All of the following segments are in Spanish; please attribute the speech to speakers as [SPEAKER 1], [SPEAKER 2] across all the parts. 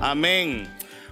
[SPEAKER 1] Amén.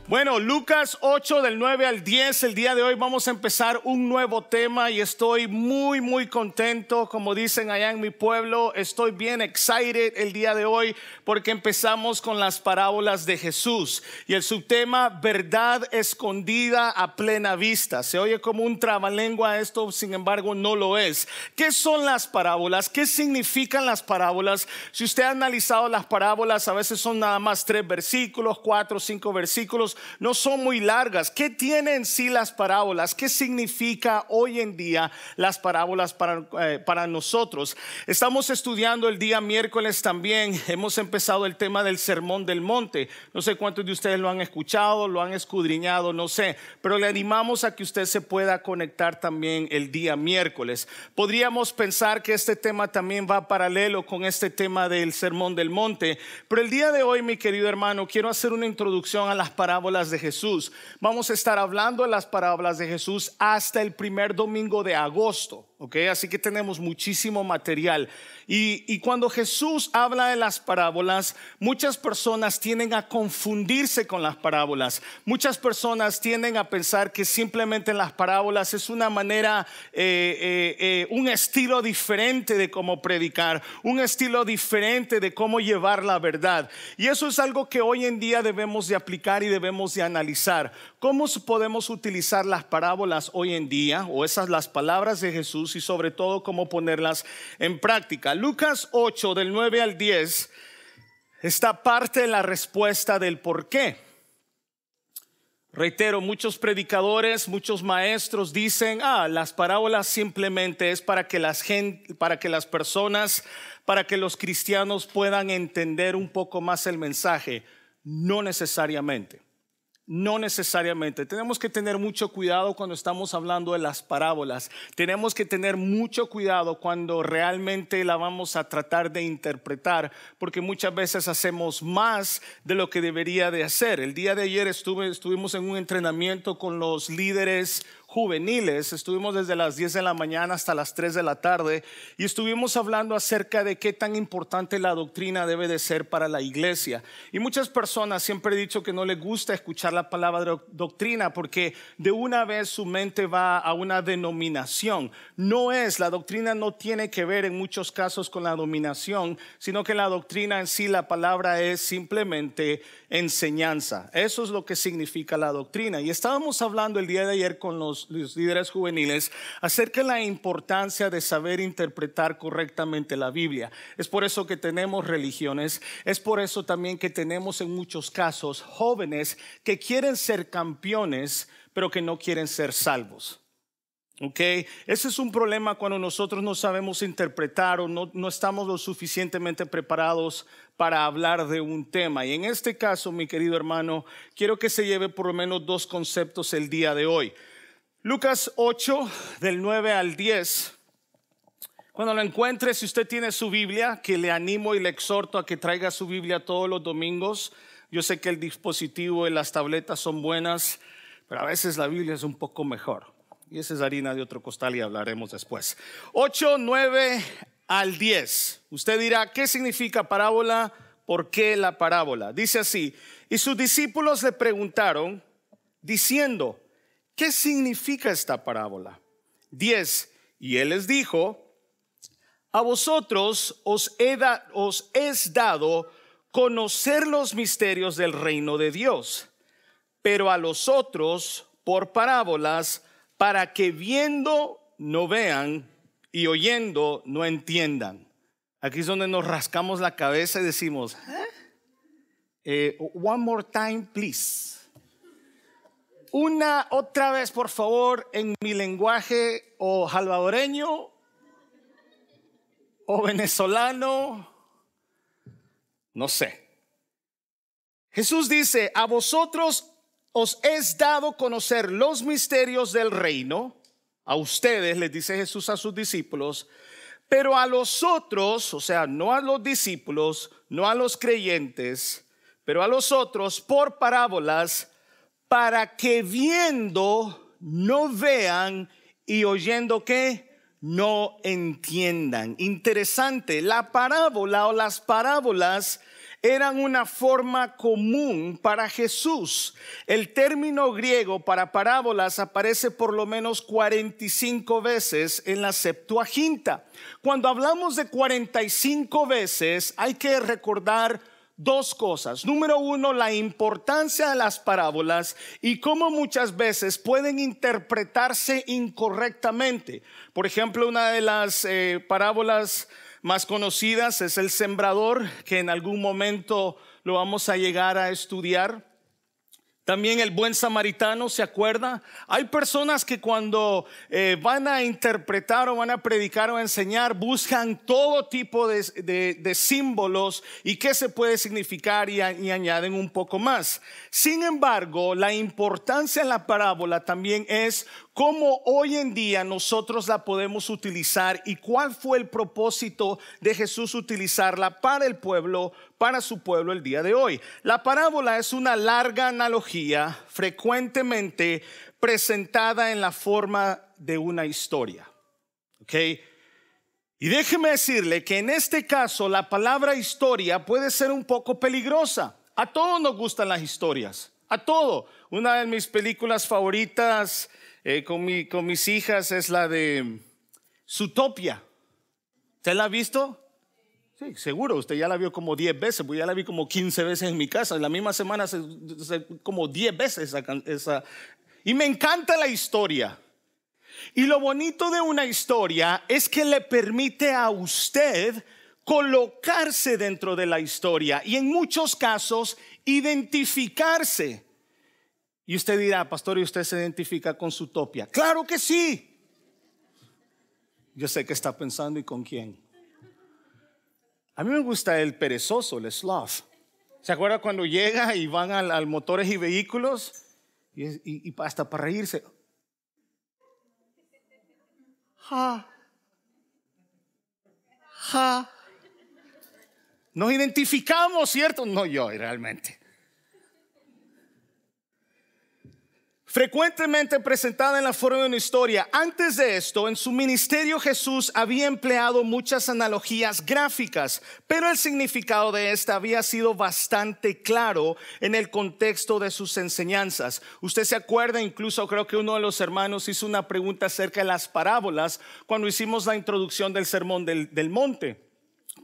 [SPEAKER 1] Bueno, Lucas 8 del 9 al 10, el día de hoy vamos a empezar un nuevo tema y estoy muy, muy contento, como dicen allá en mi pueblo, estoy bien excited el día de hoy porque empezamos con las parábolas de Jesús y el subtema verdad escondida a plena vista. Se oye como un trabalengua esto, sin embargo no lo es. ¿Qué son las parábolas? ¿Qué significan las parábolas? Si usted ha analizado las parábolas, a veces son nada más tres versículos, cuatro, cinco versículos no son muy largas. ¿Qué tienen en sí las parábolas? ¿Qué significa hoy en día las parábolas para, eh, para nosotros? Estamos estudiando el día miércoles también. Hemos empezado el tema del sermón del monte. No sé cuántos de ustedes lo han escuchado, lo han escudriñado, no sé. Pero le animamos a que usted se pueda conectar también el día miércoles. Podríamos pensar que este tema también va paralelo con este tema del sermón del monte. Pero el día de hoy, mi querido hermano, quiero hacer una introducción a las parábolas de Jesús. Vamos a estar hablando de las parábolas de Jesús hasta el primer domingo de agosto. ¿Ok? Así que tenemos muchísimo material. Y, y, cuando Jesús habla de las parábolas, muchas personas tienden a confundirse con las parábolas. Muchas personas tienden a pensar que simplemente las parábolas es una manera, eh, eh, eh, un estilo diferente de cómo predicar, un estilo diferente de cómo llevar la verdad. Y eso es algo que hoy en día debemos de aplicar y debemos de analizar. ¿Cómo podemos utilizar las parábolas hoy en día o esas las palabras de Jesús? Y sobre todo cómo ponerlas en práctica. Lucas 8 del 9 al 10 está parte de la respuesta del por qué. Reitero, muchos predicadores, muchos maestros dicen, ah, las parábolas simplemente es para que las gente, para que las personas, para que los cristianos puedan entender un poco más el mensaje. No necesariamente. No necesariamente. Tenemos que tener mucho cuidado cuando estamos hablando de las parábolas. Tenemos que tener mucho cuidado cuando realmente la vamos a tratar de interpretar, porque muchas veces hacemos más de lo que debería de hacer. El día de ayer estuvimos en un entrenamiento con los líderes juveniles. Estuvimos desde las 10 de la mañana hasta las 3 de la tarde y estuvimos hablando acerca de qué tan importante la doctrina debe de ser para la iglesia. Y muchas personas siempre he dicho que no les gusta escuchar la palabra doctrina porque de una vez su mente va a una denominación. No es, la doctrina no tiene que ver en muchos casos con la dominación, sino que la doctrina en sí, la palabra es simplemente enseñanza. Eso es lo que significa la doctrina. Y estábamos hablando el día de ayer con los los, líderes juveniles acerca de la importancia de saber interpretar correctamente la Biblia. Es por eso que tenemos religiones, es por eso también que tenemos en muchos casos jóvenes que quieren ser campeones, pero que no quieren ser salvos. ¿Ok? Ese es un problema cuando nosotros no sabemos interpretar o no, no, estamos lo suficientemente preparados para hablar de un tema. Y en este caso, mi querido hermano, quiero que se lleve por lo menos dos conceptos el día de hoy. Lucas 8, del 9 al 10. Cuando lo encuentre, si usted tiene su Biblia, que le animo y le exhorto a que traiga su Biblia todos los domingos. Yo sé que el dispositivo y las tabletas son buenas, pero a veces la Biblia es un poco mejor. Y esa es harina de otro costal y hablaremos después. 8, 9 al 10. Usted dirá, ¿qué significa parábola? ¿Por qué la parábola? Dice así, y sus discípulos le preguntaron, diciendo, ¿Qué significa esta parábola? 10. Y él les dijo, a vosotros os, os es dado conocer los misterios del reino de Dios, pero a los otros por parábolas, para que viendo no vean y oyendo no entiendan. Aquí es donde nos rascamos la cabeza y decimos, ¿Eh? Eh, one more time, please. Una otra vez, por favor, en mi lenguaje o salvadoreño o venezolano, no sé. Jesús dice, a vosotros os es dado conocer los misterios del reino, a ustedes, les dice Jesús a sus discípulos, pero a los otros, o sea, no a los discípulos, no a los creyentes, pero a los otros, por parábolas, para que viendo no vean y oyendo que no entiendan. Interesante, la parábola o las parábolas eran una forma común para Jesús. El término griego para parábolas aparece por lo menos 45 veces en la Septuaginta. Cuando hablamos de 45 veces, hay que recordar dos cosas. Número uno, la importancia de las parábolas y cómo muchas veces pueden interpretarse incorrectamente. Por ejemplo, una de las eh, parábolas más conocidas es el sembrador, que en algún momento lo vamos a llegar a estudiar. También el buen samaritano, ¿se acuerda? Hay personas que cuando eh, van a interpretar o van a predicar o a enseñar, buscan todo tipo de, símbolos y qué se puede significar y, y, añaden un poco más. Sin embargo, la importancia en la parábola también es cómo hoy en día nosotros la podemos utilizar y cuál fue el propósito de Jesús utilizarla para el pueblo, para su pueblo el día de hoy. La parábola es una larga analogía frecuentemente presentada en la forma de una historia. ¿Ok? Y déjeme decirle que en este caso la palabra historia puede ser un poco peligrosa. A todos nos gustan las historias, a todo. Una de mis películas favoritas eh, con, mis hijas es la de Zootopia. ¿Usted la ha visto? Sí, seguro, usted ya la vio como 10 veces, pues ya la vi como 15 veces en mi casa, en la misma semana como 10 veces esa, Y me encanta la historia. Y lo bonito de una historia es que le permite a usted colocarse dentro de la historia y en muchos casos identificarse. Y usted dirá, pastor, ¿y usted se identifica con su topia? Claro que sí. Yo sé que está pensando y con quién. A mí me gusta el perezoso, el sloth. ¿Se acuerda cuando llega y van al, motores y vehículos? Y, y, hasta para reírse. Ja. Ja. Nos identificamos, ¿cierto? No yo realmente. Frecuentemente presentada en la forma de una historia. Antes de esto, en su ministerio Jesús había empleado muchas analogías gráficas, pero el significado de esta había sido bastante claro en el contexto de sus enseñanzas. Usted se acuerda, incluso creo que uno de los hermanos hizo una pregunta acerca de las parábolas cuando hicimos la introducción del sermón del, monte.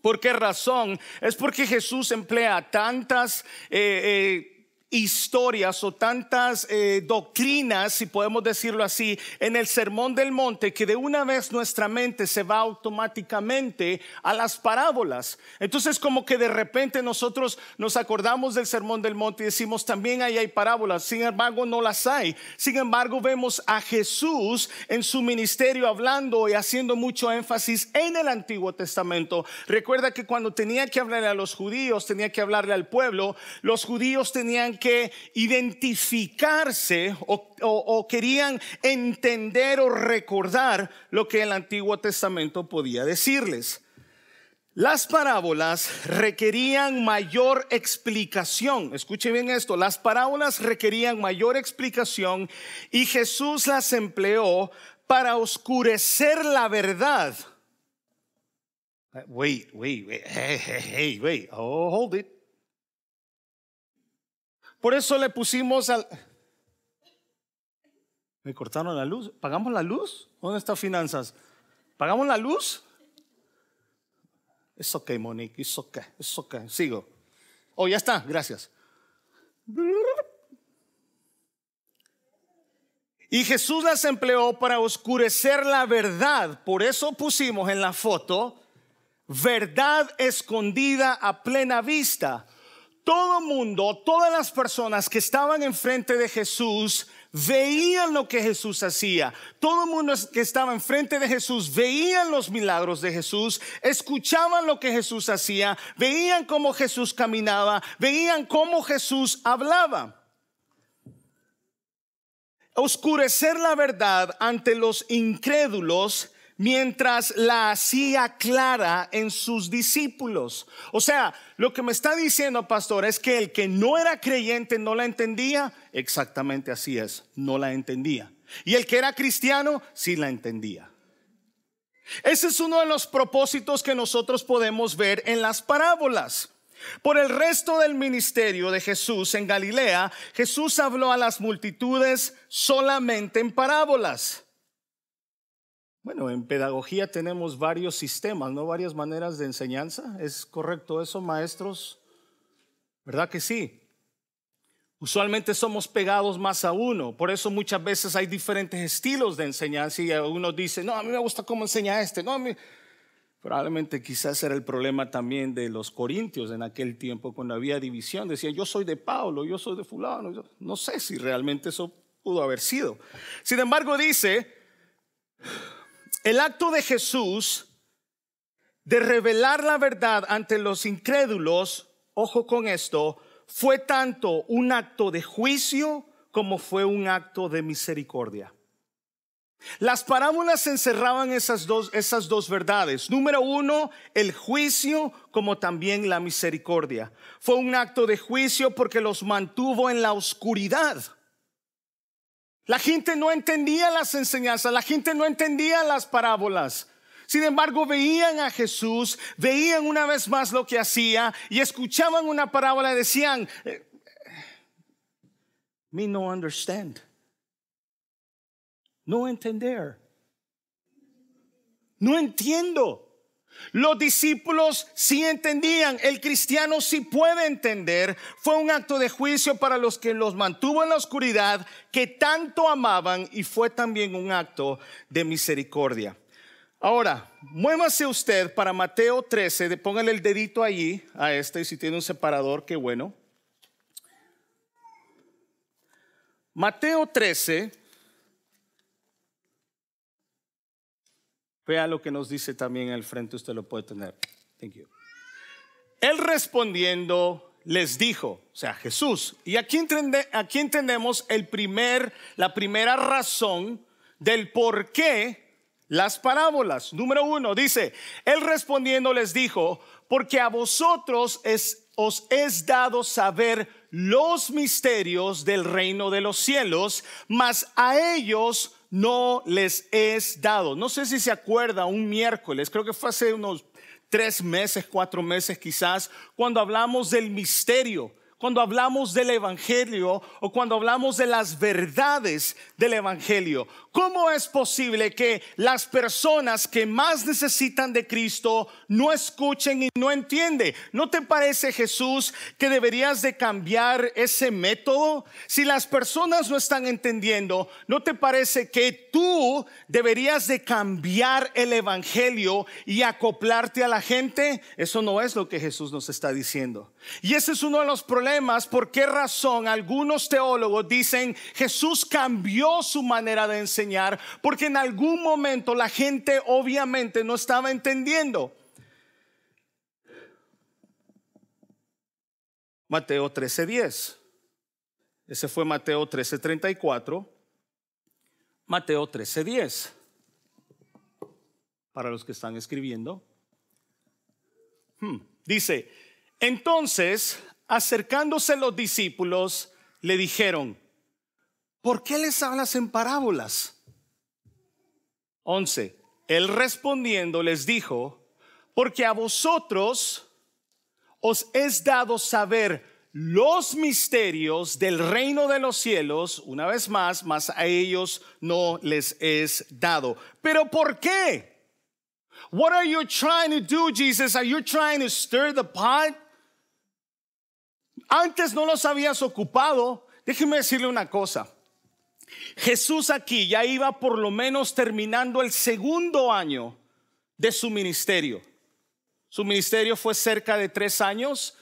[SPEAKER 1] ¿Por qué razón? Es porque Jesús emplea tantas... Eh, eh, historias o tantas eh, doctrinas, si podemos decirlo así, en el Sermón del Monte, que de una vez nuestra mente se va automáticamente a las parábolas. Entonces como que de repente nosotros nos acordamos del Sermón del Monte y decimos, también ahí hay parábolas, sin embargo no las hay. Sin embargo vemos a Jesús en su ministerio hablando y haciendo mucho énfasis en el Antiguo Testamento. Recuerda que cuando tenía que hablarle a los judíos, tenía que hablarle al pueblo, los judíos tenían que que identificarse o, querían entender o recordar lo que el Antiguo Testamento podía decirles. Las parábolas requerían mayor explicación. Escuche bien esto, las parábolas requerían mayor explicación y Jesús las empleó para oscurecer la verdad. Wait, wait, wait, hey, hey, hey, wait, oh, hold it. Por eso le pusimos al... Me cortaron la luz. ¿Pagamos la luz? ¿Dónde está finanzas? ¿Pagamos la luz? Es ok, Monique, es ok, es ok. Sigo. Oh, ya está, gracias. Y Jesús las empleó para oscurecer la verdad. Por eso pusimos en la foto verdad escondida a plena vista todo mundo, todas las personas que estaban enfrente de Jesús veían lo que Jesús hacía. Todo el mundo que estaba enfrente de Jesús veían los milagros de Jesús, escuchaban lo que Jesús hacía, veían cómo Jesús caminaba, veían cómo Jesús hablaba. Oscurecer la verdad ante los incrédulos mientras la hacía clara en sus discípulos. O sea, lo que me está diciendo, pastor, es que el que no era creyente no la entendía. Exactamente así es, no la entendía. Y el que era cristiano sí la entendía. Ese es uno de los propósitos que nosotros podemos ver en las parábolas. Por el resto del ministerio de Jesús en Galilea, Jesús habló a las multitudes solamente en parábolas. Bueno, en pedagogía tenemos varios sistemas, ¿no? Varias maneras de enseñanza. ¿Es correcto eso, maestros? ¿Verdad que sí? Usualmente somos pegados más a uno, por eso muchas veces hay diferentes estilos de enseñanza y uno dice, no, a mí me gusta cómo enseña este, no. Probablemente quizás era el problema también de los corintios en aquel tiempo cuando había división. Decían, yo soy de Pablo, yo soy de fulano. No sé si realmente eso pudo haber sido. Sin embargo, dice, el acto de Jesús de revelar la verdad ante los incrédulos, ojo con esto, fue tanto un acto de juicio como fue un acto de misericordia. Las parábolas encerraban esas dos, esas dos verdades. Número uno, el juicio como también la misericordia. Fue un acto de juicio porque los mantuvo en la oscuridad. La gente no entendía las enseñanzas, la gente no entendía las parábolas. Sin embargo, veían a Jesús, veían una vez más lo que hacía y escuchaban una parábola y decían, eh, me no understand no entender. No entiendo. Los discípulos sí entendían, el cristiano sí puede entender. Fue un acto de juicio para los que los mantuvo en la oscuridad, que tanto amaban, y fue también un acto de misericordia. Ahora, muévase usted para Mateo 13, póngale el dedito allí a este, y si tiene un separador, qué bueno. Mateo 13. Vea lo que nos dice también al frente, usted lo puede tener. Thank you. Él respondiendo les dijo, o sea, Jesús, y aquí, entendemos el primer, la primera razón del por qué las parábolas. Número uno, dice, Él respondiendo les dijo, porque a vosotros os es dado saber los misterios del reino de los cielos, mas a ellos no les es dado. No sé si se acuerda un miércoles, creo que fue hace unos tres meses, cuatro meses quizás, cuando hablamos del misterio cuando hablamos del Evangelio o cuando hablamos de las verdades del Evangelio. ¿Cómo es posible que las personas que más necesitan de Cristo no escuchen y no entienden? ¿No te parece, Jesús, que deberías de cambiar ese método? Si las personas no están entendiendo, ¿no te parece que tú deberías de cambiar el Evangelio y acoplarte a la gente? Eso no es lo que Jesús nos está diciendo. Y ese es uno de los problemas. ¿Por qué razón algunos teólogos dicen Jesús cambió su manera de enseñar? Porque en algún momento la gente obviamente no estaba entendiendo. Mateo 13:10. Ese fue Mateo 13:34. Mateo 13:10. Para los que están escribiendo. Hmm. Dice, entonces, acercándose los discípulos, le dijeron, ¿por qué les hablas en parábolas? 11. Él respondiendo les dijo, porque a vosotros os es dado saber los misterios del reino de los cielos, una vez más, mas a ellos no les es dado. Pero ¿por qué? What are you trying to do, Jesus? Are you trying to stir the pot? Antes no los habías ocupado. Déjeme decirle una cosa. Jesús aquí ya iba por lo menos terminando el segundo año de su ministerio. Su ministerio fue cerca de tres años.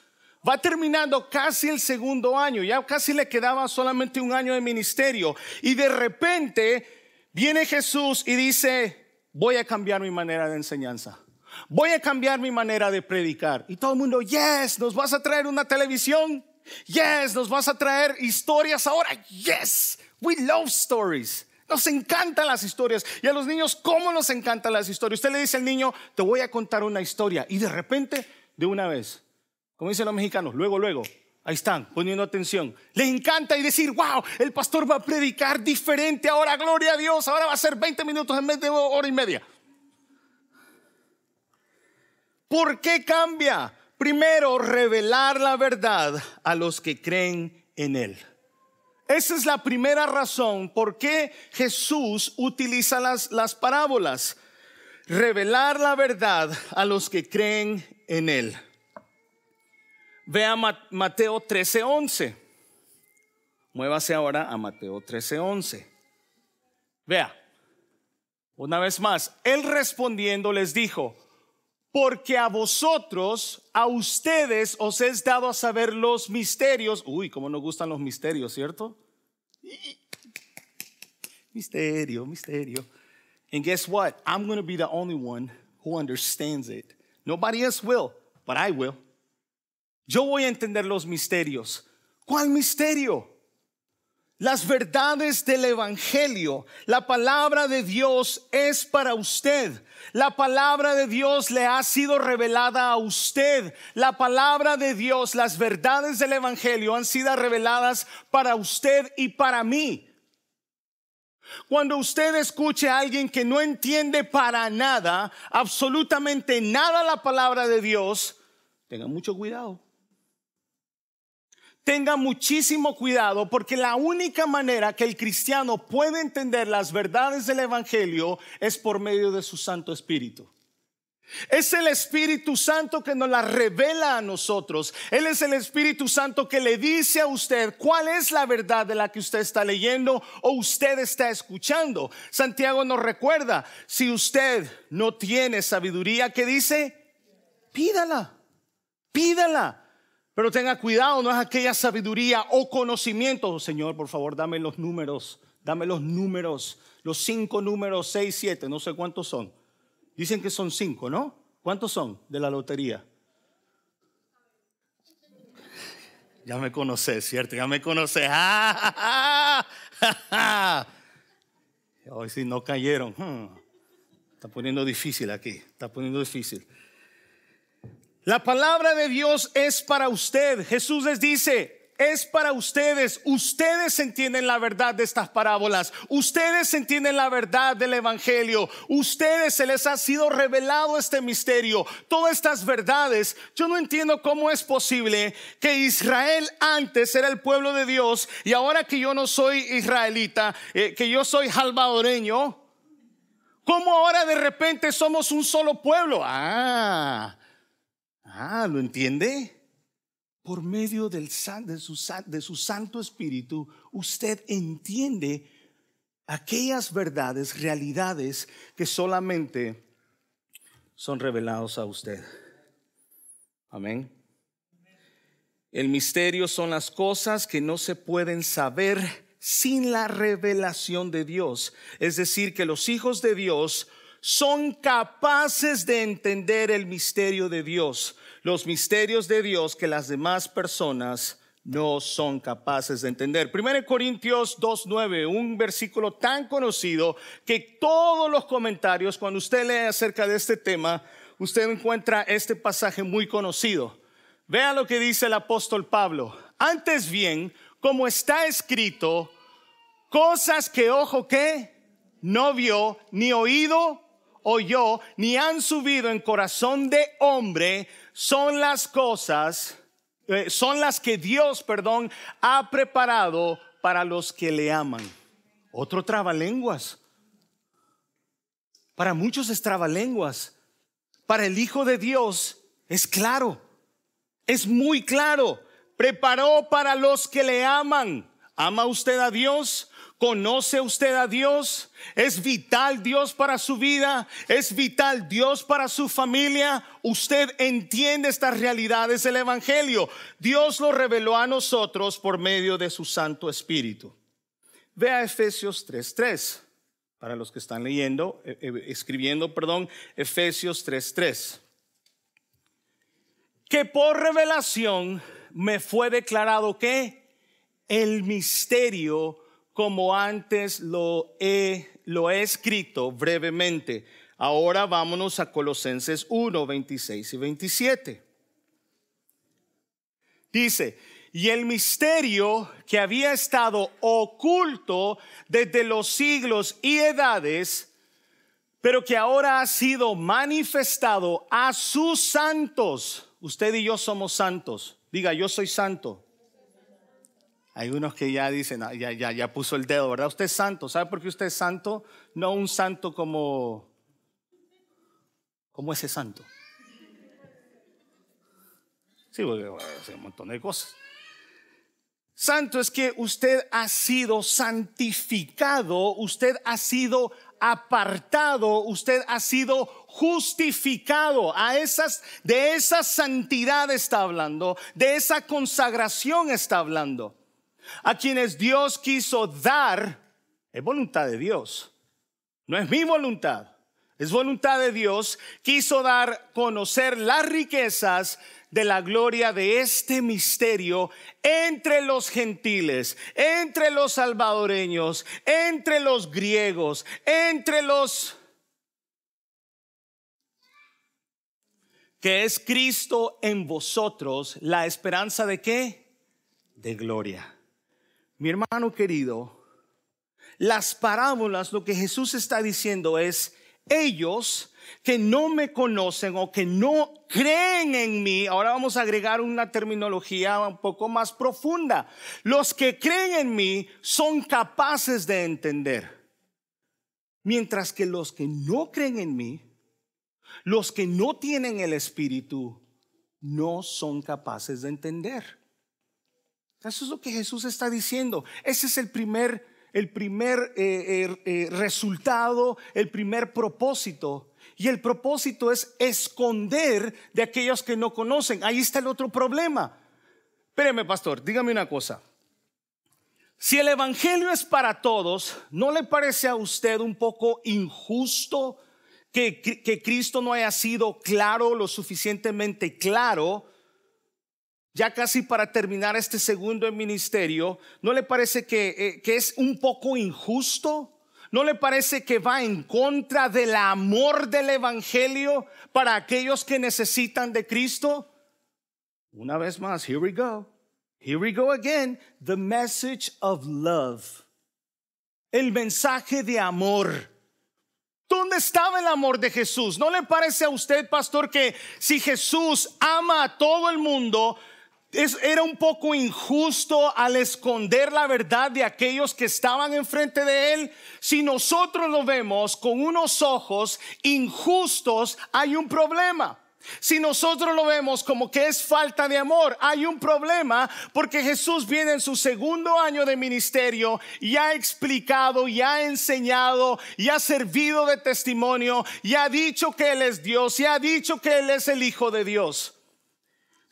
[SPEAKER 1] Va terminando casi el segundo año, ya casi le quedaba solamente un año de ministerio. Y de repente viene Jesús y dice, voy a cambiar mi manera de enseñanza. Voy a cambiar mi manera de predicar. Y todo el mundo, yes, nos vas a traer una televisión. Yes, nos vas a traer historias ahora. Yes, we love stories. Nos encantan las historias. Y a los niños, ¿cómo nos encantan las historias? Usted le dice al niño, te voy a contar una historia. Y de repente, de una vez, como dicen los mexicanos, luego, luego, ahí están, poniendo atención. Les encanta y decir, wow, el pastor va a predicar diferente ahora, gloria a Dios, ahora va a ser 20 minutos en vez de hora y media. ¿Por qué cambia? Primero, revelar la verdad a los que creen en Él. Esa es la primera razón por qué Jesús utiliza las, las parábolas. Revelar la verdad a los que creen en Él. Vea Mateo 13:11. Muévase ahora a Mateo 13:11. Vea, una vez más, Él respondiendo les dijo, porque a vosotros, a ustedes os es dado a saber los misterios. Uy, cómo nos gustan los misterios, ¿cierto? Misterio, misterio. And guess what? I'm going to be the only one who understands it. Nobody else will, but I will. Yo voy a entender los misterios. ¿Cuál misterio? Las verdades del Evangelio, la palabra de Dios es para usted. La palabra de Dios le ha sido revelada a usted. La palabra de Dios, las verdades del Evangelio han sido reveladas para usted y para mí. Cuando usted escuche a alguien que no entiende para nada, absolutamente nada la palabra de Dios, tenga mucho cuidado tenga muchísimo cuidado porque la única manera que el cristiano puede entender las verdades del Evangelio es por medio de su Santo Espíritu. Es el Espíritu Santo que nos la revela a nosotros. Él es el Espíritu Santo que le dice a usted cuál es la verdad de la que usted está leyendo o usted está escuchando. Santiago nos recuerda, si usted no tiene sabiduría, ¿qué dice? Pídala, pídala. Pero tenga cuidado, no es aquella sabiduría o conocimiento. Señor, por favor, dame los números, dame los números, los cinco números, seis, siete, no sé cuántos son. Dicen que son cinco, ¿no? ¿Cuántos son de la lotería? Ya me conoces, ¿cierto? Ya me conoces. Hoy sí no cayeron. Hmm. Está poniendo difícil aquí, está poniendo difícil. La palabra de Dios es para usted. Jesús les dice, es para ustedes. Ustedes entienden la verdad de estas parábolas. Ustedes entienden la verdad del Evangelio. Ustedes se les ha sido revelado este misterio. Todas estas verdades. Yo no entiendo cómo es posible que Israel antes era el pueblo de Dios y ahora que yo no soy israelita, eh, que yo soy salvadoreño, ¿cómo ahora de repente somos un solo pueblo? Ah Ah, ¿lo entiende? Por medio del, de, su, de su Santo Espíritu, usted entiende aquellas verdades, realidades que solamente son revelados a usted. Amén. El misterio son las cosas que no se pueden saber sin la revelación de Dios. Es decir, que los hijos de Dios son capaces de entender el misterio de Dios, los misterios de Dios que las demás personas no son capaces de entender. 1 Corintios 2.9, un versículo tan conocido que todos los comentarios, cuando usted lee acerca de este tema, usted encuentra este pasaje muy conocido. Vea lo que dice el apóstol Pablo. Antes bien, como está escrito, cosas que ojo que no vio, ni oído oyó, ni han subido en corazón de hombre, son las cosas, eh, son las que Dios, perdón, ha preparado para los que le aman. Otro trabalenguas. Para muchos es trabalenguas. Para el Hijo de Dios es claro. Es muy claro. Preparó para los que le aman. ¿Ama usted a Dios? ¿Conoce usted a Dios? ¿Es vital Dios para su vida? ¿Es vital Dios para su familia? Usted entiende estas realidades del Evangelio. Dios lo reveló a nosotros por medio de su Santo Espíritu. Vea Efesios 3.3. Para los que están leyendo, eh, eh, escribiendo, perdón, Efesios 3.3. Que por revelación me fue declarado que el misterio como antes lo he, escrito brevemente. Ahora vámonos a Colosenses 1, 26 y 27. Dice, y el misterio que había estado oculto desde los siglos y edades, pero que ahora ha sido manifestado a sus santos. Usted y yo somos santos. Diga, yo soy santo. Hay unos que ya dicen, ah, ya, ya, ya puso el dedo, ¿verdad? Usted es santo. ¿Sabe por qué usted es santo? No un santo como, como ese santo. Sí, porque hace un montón de cosas. Santo es que usted ha sido santificado, usted ha sido apartado, usted ha sido justificado. A esas de esa santidad está hablando, de esa consagración está hablando. A quienes Dios quiso dar, es voluntad de Dios. No es mi voluntad, es voluntad de Dios. Quiso dar conocer las riquezas de la gloria de este misterio entre los gentiles, entre los salvadoreños, entre los griegos, entre los que es Cristo en vosotros, la esperanza de qué? De gloria. Mi hermano querido, las parábolas, lo que Jesús está diciendo es, ellos que no me conocen o que no creen en mí, ahora vamos a agregar una terminología un poco más profunda, los que creen en mí son capaces de entender, mientras que los que no creen en mí, los que no tienen el Espíritu, no son capaces de entender. Eso es lo que Jesús está diciendo. Ese es el primer, el primer eh, eh, eh, resultado, el primer propósito y el propósito es esconder de aquellos que no conocen. Ahí está el otro problema. Espéreme, pastor, dígame una cosa. Si el Evangelio es para todos, ¿no le parece a usted un poco injusto que, que Cristo no haya sido claro, lo suficientemente claro? Ya casi para terminar este segundo ministerio, ¿no le parece que, eh, que es un poco injusto? ¿No le parece que va en contra del amor del Evangelio para aquellos que necesitan de Cristo? Una vez más, here we go. Here we go again. The message of love. El mensaje de amor. ¿Dónde estaba el amor de Jesús? ¿No le parece a usted, pastor, que si Jesús ama a todo el mundo, era un poco injusto al esconder la verdad de aquellos que estaban enfrente de él. Si nosotros lo vemos con unos ojos injustos, hay un problema. Si nosotros lo vemos como que es falta de amor, hay un problema porque Jesús viene en su segundo año de ministerio y ha explicado, y ha enseñado, y ha servido de testimonio, y ha dicho que Él es Dios, y ha dicho que Él es el Hijo de Dios.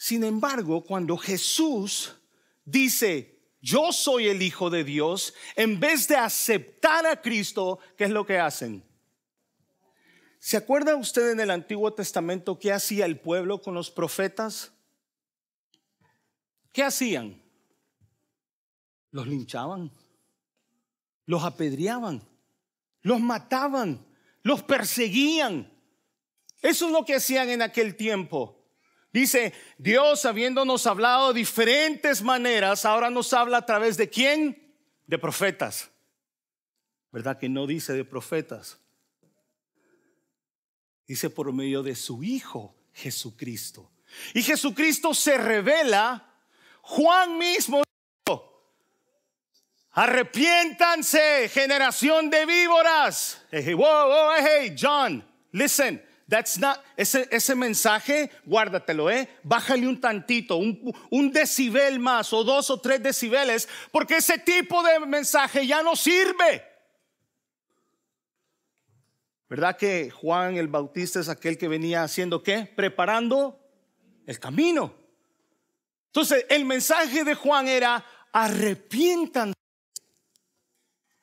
[SPEAKER 1] Sin embargo, cuando Jesús dice, yo soy el Hijo de Dios, en vez de aceptar a Cristo, ¿qué es lo que hacen? ¿Se acuerda usted en el Antiguo Testamento qué hacía el pueblo con los profetas? ¿Qué hacían? Los linchaban, los apedreaban, los mataban, los perseguían. Eso es lo que hacían en aquel tiempo. Dice, Dios habiéndonos hablado de diferentes maneras, ahora nos habla a través de quién? De profetas. ¿Verdad que no dice de profetas? Dice por medio de su Hijo Jesucristo. Y Jesucristo se revela, Juan mismo dijo, arrepiéntanse, generación de víboras. Hey, hey, John, listen. That's not, ese, mensaje, guárdatelo, ¿eh? Bájale un tantito, un, un decibel más o dos o tres decibeles, porque ese tipo de mensaje ya no sirve. ¿Verdad que Juan el Bautista es aquel que venía haciendo qué? Preparando el camino. Entonces, el mensaje de Juan era, arrepientan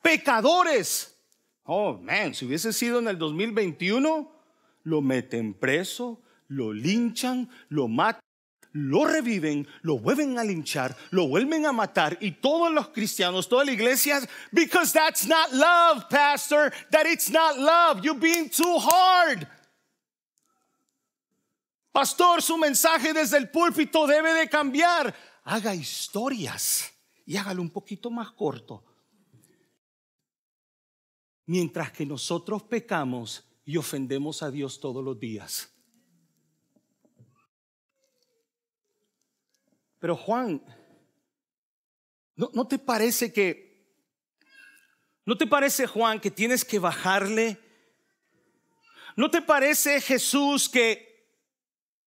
[SPEAKER 1] pecadores. Oh, man, si hubiese sido en el 2021 lo meten preso, lo linchan, lo matan, lo reviven, lo vuelven a linchar, lo vuelven a matar y todos los cristianos, toda la iglesia, because that's not love, pastor, that it's not love, you're being too hard. Pastor, su mensaje desde el púlpito debe de cambiar. Haga historias y hágalo un poquito más corto. Mientras que nosotros pecamos, y ofendemos a Dios todos los días. Pero Juan, ¿no, ¿no, te parece que, no te parece Juan que tienes que bajarle? ¿No te parece Jesús que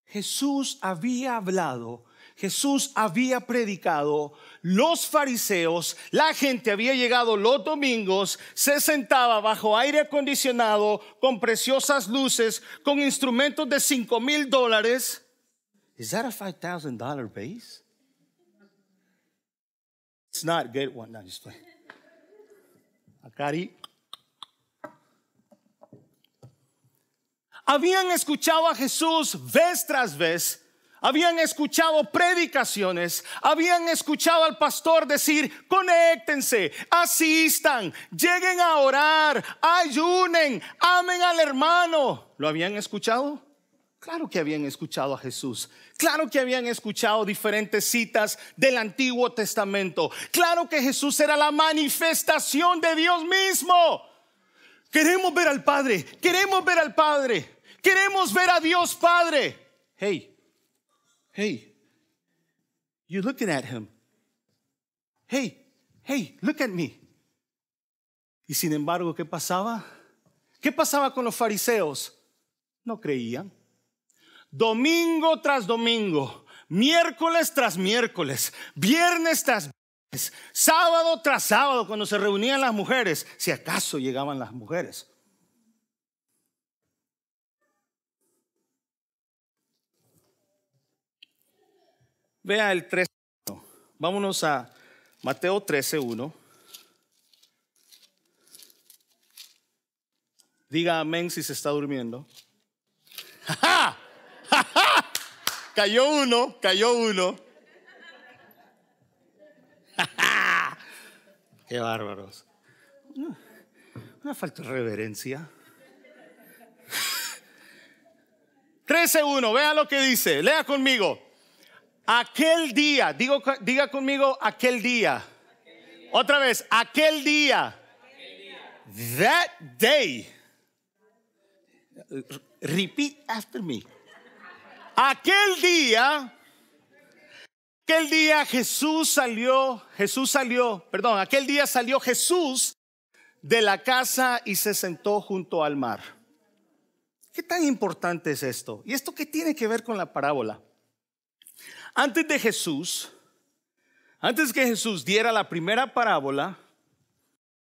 [SPEAKER 1] Jesús había hablado Jesús había predicado, los fariseos, la gente había llegado los domingos, se sentaba bajo aire acondicionado, con preciosas luces, con instrumentos de cinco mil dólares. Is that a five thousand dollar base? It's not good one. No, just Acari. Habían escuchado a Jesús vez tras vez habían escuchado predicaciones, habían escuchado al pastor decir, conéctense, asistan, lleguen a orar, ayunen, amen al hermano. ¿Lo habían escuchado? Claro que habían escuchado a Jesús. Claro que habían escuchado diferentes citas del Antiguo Testamento. Claro que Jesús era la manifestación de Dios mismo. Queremos ver al Padre. Queremos ver al Padre. Queremos ver a Dios Padre. Hey, Hey, you're looking at him. Hey, hey, look at me. Y sin embargo, ¿qué pasaba? ¿Qué pasaba con los fariseos? No creían. Domingo tras domingo, miércoles tras miércoles, viernes tras viernes, sábado tras sábado, cuando se reunían las mujeres, si acaso llegaban las mujeres. Vea el 13. Vámonos a Mateo 13, 1. Diga amén si se está durmiendo. Cayó uno, cayó uno. Qué bárbaros. Una falta de reverencia. 13.1, vea lo que dice, lea conmigo. Aquel día, digo, diga conmigo aquel día. Otra vez, aquel día. That day. Repeat after me. Aquel día. Aquel día Jesús salió, Jesús salió, perdón, aquel día salió Jesús de la casa y se sentó junto al mar. ¿Qué tan importante es esto? ¿Y esto qué tiene que ver con la parábola? Antes de Jesús, antes que Jesús diera la primera parábola,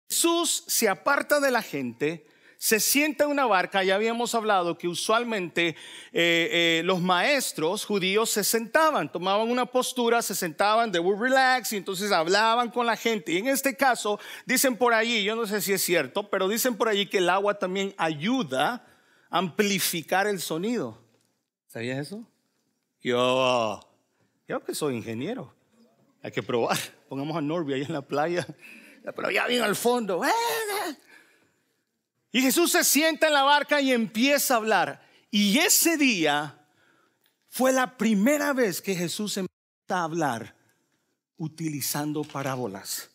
[SPEAKER 1] Jesús se aparta de la gente, se sienta en una barca, ya habíamos hablado que usualmente eh, eh, los maestros judíos se sentaban, tomaban una postura, se sentaban, they would relax y entonces hablaban con la gente. Y en este caso, dicen por allí, yo no sé si es cierto, pero dicen por allí que el agua también ayuda a amplificar el sonido. ¿Sabías eso? Yo, yo que soy ingeniero. Hay que probar. Pongamos a Norby ahí en la playa. Pero ya viene al fondo. Y Jesús se sienta en la barca y empieza a hablar. Y ese día fue la primera vez que Jesús empieza a hablar utilizando parábolas.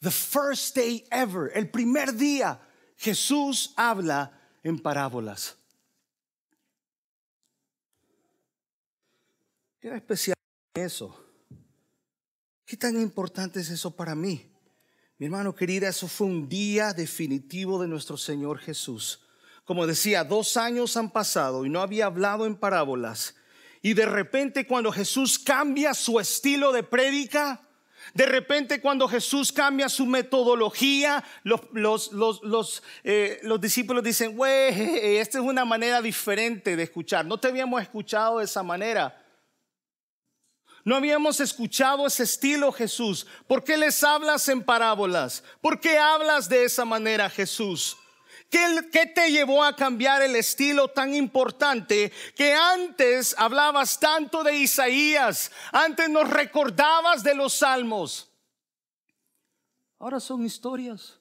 [SPEAKER 1] The first day ever, el primer día, Jesús habla en parábolas. Era especial eso? ¿Qué tan importante es eso para mí? Mi hermano querida, eso fue un día definitivo de nuestro Señor Jesús. Como decía, dos años han pasado y no había hablado en parábolas. Y de repente cuando Jesús cambia su estilo de prédica, de repente cuando Jesús cambia su metodología, los, los, los, los, eh, los discípulos dicen, güey, esta es una manera diferente de escuchar. No te habíamos escuchado de esa manera. No habíamos escuchado ese estilo, Jesús. ¿Por qué les hablas en parábolas? ¿Por qué hablas de esa manera, Jesús? ¿Qué, ¿Qué, te llevó a cambiar el estilo tan importante que antes hablabas tanto de Isaías, antes nos recordabas de los salmos? Ahora son historias,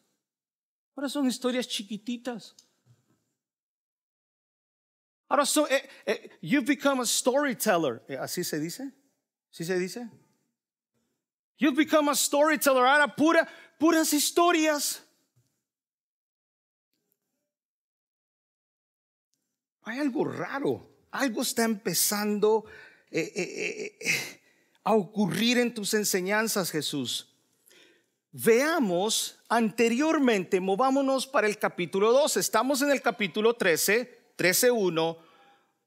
[SPEAKER 1] ahora son historias chiquititas. Ahora son, eh, eh, you've become a storyteller, eh, así se dice. ¿Sí se dice? You've become a storyteller. Ahora pura, puras historias. hay algo raro, algo está empezando eh, eh, eh, a ocurrir en tus enseñanzas, Jesús. Veamos anteriormente, movámonos para el capítulo 2. Estamos en el capítulo 13, 13.1.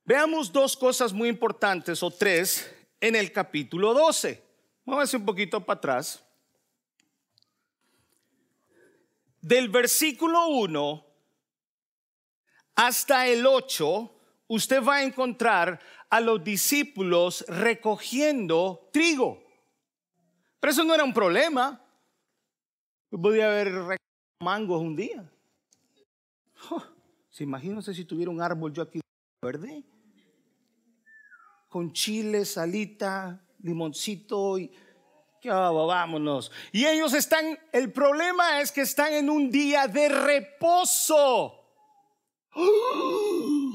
[SPEAKER 1] Veamos dos cosas muy importantes o tres en el capítulo 12. Vamos un poquito para atrás. Del versículo 1 hasta el 8, usted va a encontrar a los discípulos recogiendo trigo. Pero eso no era un problema. Podía haber mangos un día. ¿Se imagina si tuviera un árbol yo aquí verde? Con chile, salita, limoncito y vámonos. Y ellos están, el problema es que están en un día de reposo. What?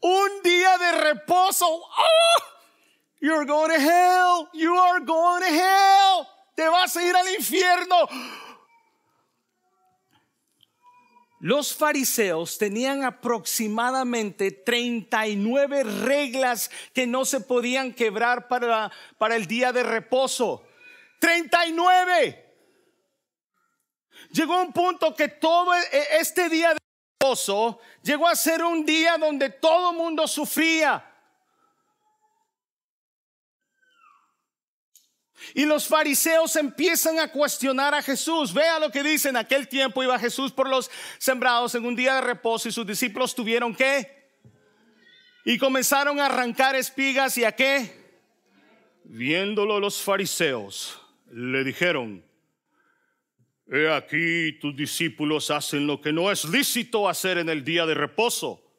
[SPEAKER 1] Un día de reposo. Oh, you're going to hell. You are going to hell. Te vas a ir al infierno. Los fariseos tenían aproximadamente 39 reglas que no se podían quebrar para, para el día de reposo. 39. Llegó un punto que todo e, este día de reposo llegó a ser un día donde todo mundo sufría. Y los fariseos empiezan a cuestionar a Jesús. Vea lo que dice, en aquel tiempo iba Jesús por los sembrados en un día de reposo y sus discípulos tuvieron que y comenzaron a arrancar espigas y a qué. Viéndolo los fariseos, le dijeron, he aquí tus discípulos hacen lo que no es lícito hacer en el día de reposo.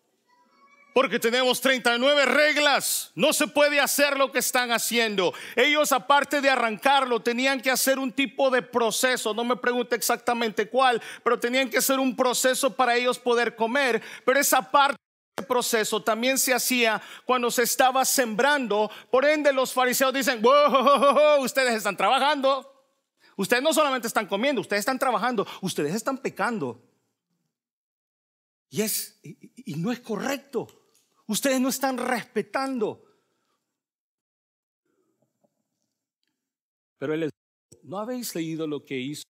[SPEAKER 1] Porque tenemos 39 reglas. No se puede hacer lo que están haciendo. Ellos, aparte de arrancarlo, tenían que hacer un tipo de proceso. No me pregunte exactamente cuál, pero tenían que hacer un proceso para ellos poder comer. Pero esa parte proceso también se hacía cuando se estaba sembrando. Por ende, los fariseos dicen, ustedes están trabajando. Ustedes no solamente están comiendo, ustedes están trabajando, ustedes están pecando. Y es y no es correcto. Ustedes no están respetando. Pero él les ¿no habéis leído lo que hizo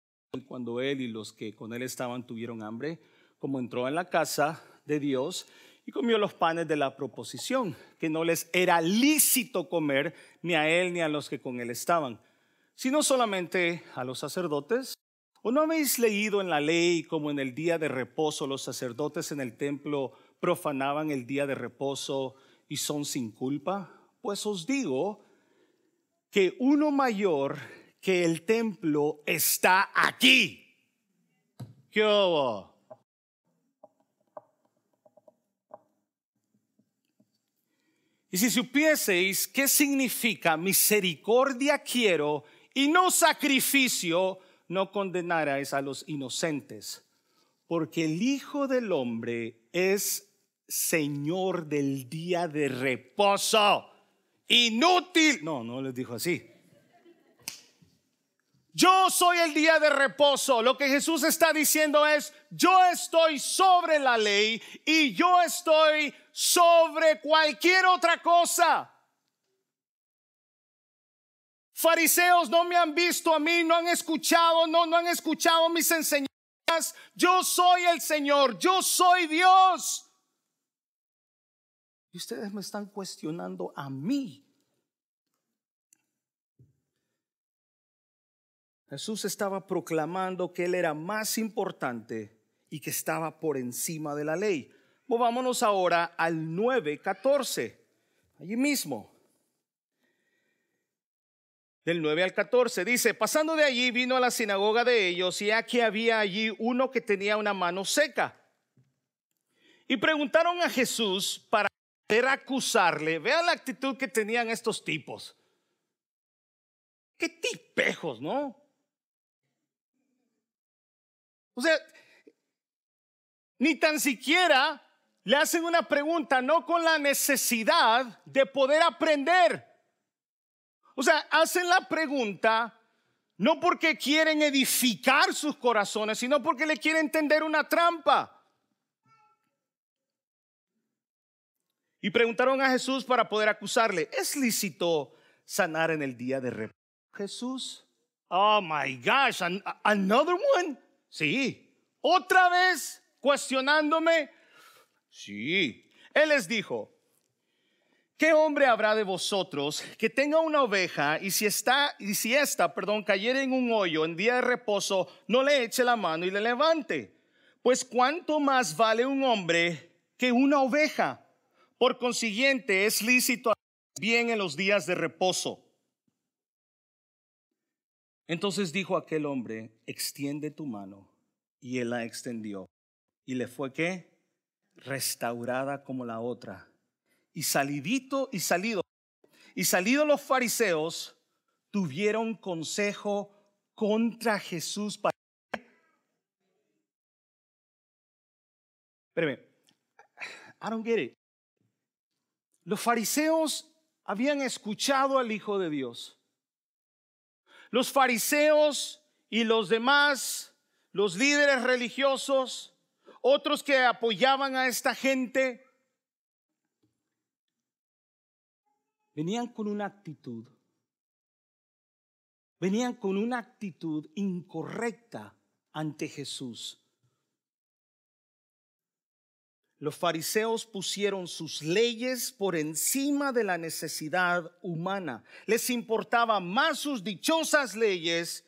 [SPEAKER 1] cuando él y los que con él estaban tuvieron hambre? Como entró en la casa de Dios y comió los panes de la proposición, que no les era lícito comer ni a él ni a los que con él estaban, sino solamente a los sacerdotes. ¿O no habéis leído en la ley como en el día de reposo los sacerdotes en el templo profanaban el día de reposo y son sin culpa? Pues os digo que uno mayor que el templo está aquí. ¿Qué? Y si supieseis qué significa misericordia quiero y no sacrificio, no condenaráis a los inocentes, porque el Hijo del Hombre es Señor del día de reposo. Inútil. No, no les dijo así. Yo soy el día de reposo. Lo que Jesús está diciendo es, yo estoy sobre la ley y yo estoy sobre cualquier otra cosa. Fariseos no me han visto a mí, no han escuchado, no, no han escuchado mis enseñanzas. Yo soy el Señor, yo soy Dios. Y ustedes me están cuestionando a mí. Jesús estaba proclamando que Él era más importante y que estaba por encima de la ley. Movámonos ahora al 9.14, allí mismo. Del 9 al 14 dice, pasando de allí vino a la sinagoga de ellos y aquí había allí uno que tenía una mano seca. Y preguntaron a Jesús para acusarle. Vea la actitud que tenían estos tipos. Qué tipejos, ¿no? O sea, ni tan siquiera le hacen una pregunta, no con la necesidad de poder aprender. O sea, hacen la pregunta no porque quieren edificar sus corazones, sino porque le quieren tender una trampa. Y preguntaron a Jesús para poder acusarle, ¿es lícito sanar en el día de reposo? Jesús, oh my gosh, another one. Sí, otra vez cuestionándome. Sí, él les dijo, ¿Qué hombre habrá de vosotros que tenga una oveja y si está y si esta, perdón, cayera en un hoyo en día de reposo, no le eche la mano y le levante? Pues cuánto más vale un hombre que una oveja. Por consiguiente, es lícito bien en los días de reposo. Entonces dijo aquel hombre, extiende tu mano. Y él la extendió. Y le fue que restaurada como la otra y salidito y salido, y salido los fariseos, tuvieron consejo contra Jesús. Para... Espérame, I don't get it. Los fariseos habían escuchado al Hijo de Dios. Los fariseos y los demás, los líderes religiosos, otros que apoyaban a esta gente, venían con una actitud, venían con una actitud incorrecta ante Jesús. Los fariseos pusieron sus leyes por encima de la necesidad humana. Les importaba más sus dichosas leyes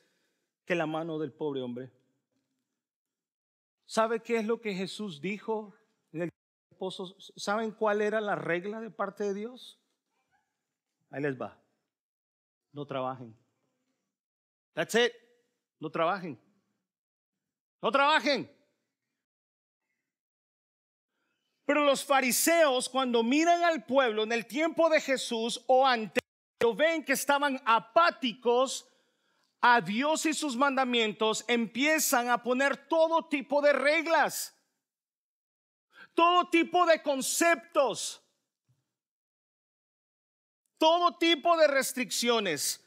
[SPEAKER 1] que la mano del pobre hombre. ¿Sabe qué es lo que Jesús dijo ¿Saben cuál era la regla de parte de Dios? Ahí les va. No trabajen. That's it. No trabajen. No trabajen. Pero los fariseos cuando miran al pueblo en el tiempo de Jesús o antes, ven que estaban apáticos a Dios y sus mandamientos, empiezan a poner todo tipo de reglas, todo tipo de conceptos todo tipo de restricciones.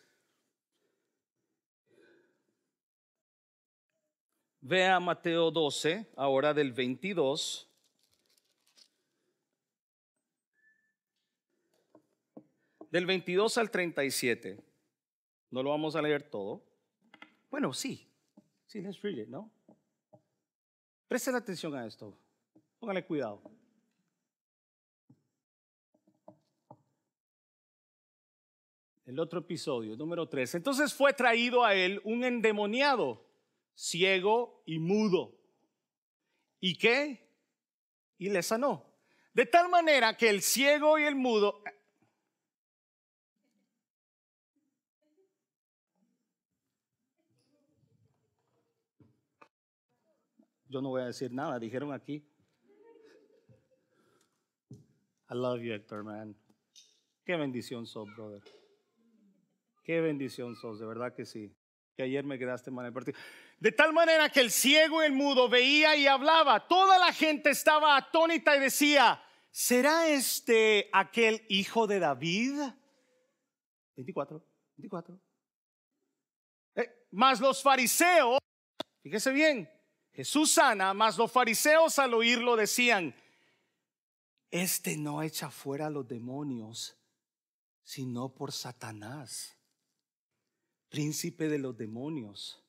[SPEAKER 1] Vea Mateo 12, ahora del 22. Del 22 al 37. No lo vamos a leer todo. Bueno, sí. Sí, let's read it, ¿no? Presten atención a esto. Póngale cuidado. el otro episodio, número 3. Entonces fue traído a él un endemoniado, ciego y mudo. ¿Y qué? Y le sanó. De tal manera que el ciego y el mudo... Yo no voy a decir nada, dijeron aquí. I love you, Héctor, man. Qué bendición sos, brother. Qué bendición sos, de verdad que sí. Que ayer me quedaste mal partido. De tal manera que el ciego y el mudo veía y hablaba. Toda la gente estaba atónita y decía, ¿será este aquel hijo de David? 24, 24. Eh, más los fariseos, fíjese bien, Jesús sana, más los fariseos al oírlo decían, este no echa fuera a los demonios, sino por Satanás príncipe de los demonios.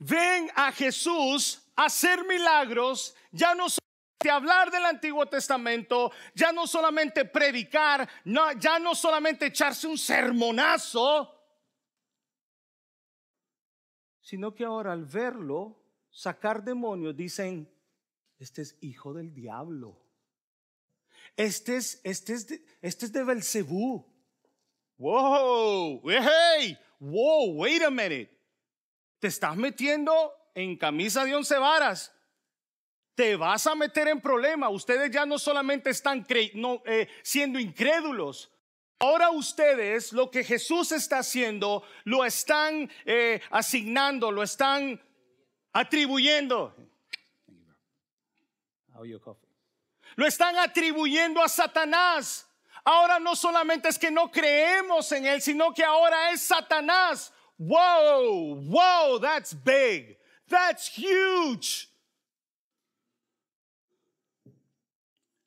[SPEAKER 1] Ven a Jesús a hacer milagros, ya no solamente hablar del Antiguo Testamento, ya no solamente predicar, no, ya no solamente echarse un sermonazo, sino que ahora al verlo sacar demonios dicen, este es hijo del diablo. Este es, este es de, este es de Belcebú. Wow, hey, wow, wait a minute. Te estás metiendo en camisa de once varas. Te vas a meter en problema. Ustedes ya no solamente están eh, siendo incrédulos. Ahora ustedes lo que Jesús está haciendo lo están eh, asignando, lo están atribuyendo. Lo están atribuyendo a Satanás. Ahora no solamente es que no creemos en Él, sino que ahora es Satanás. Wow, wow, that's big. That's huge.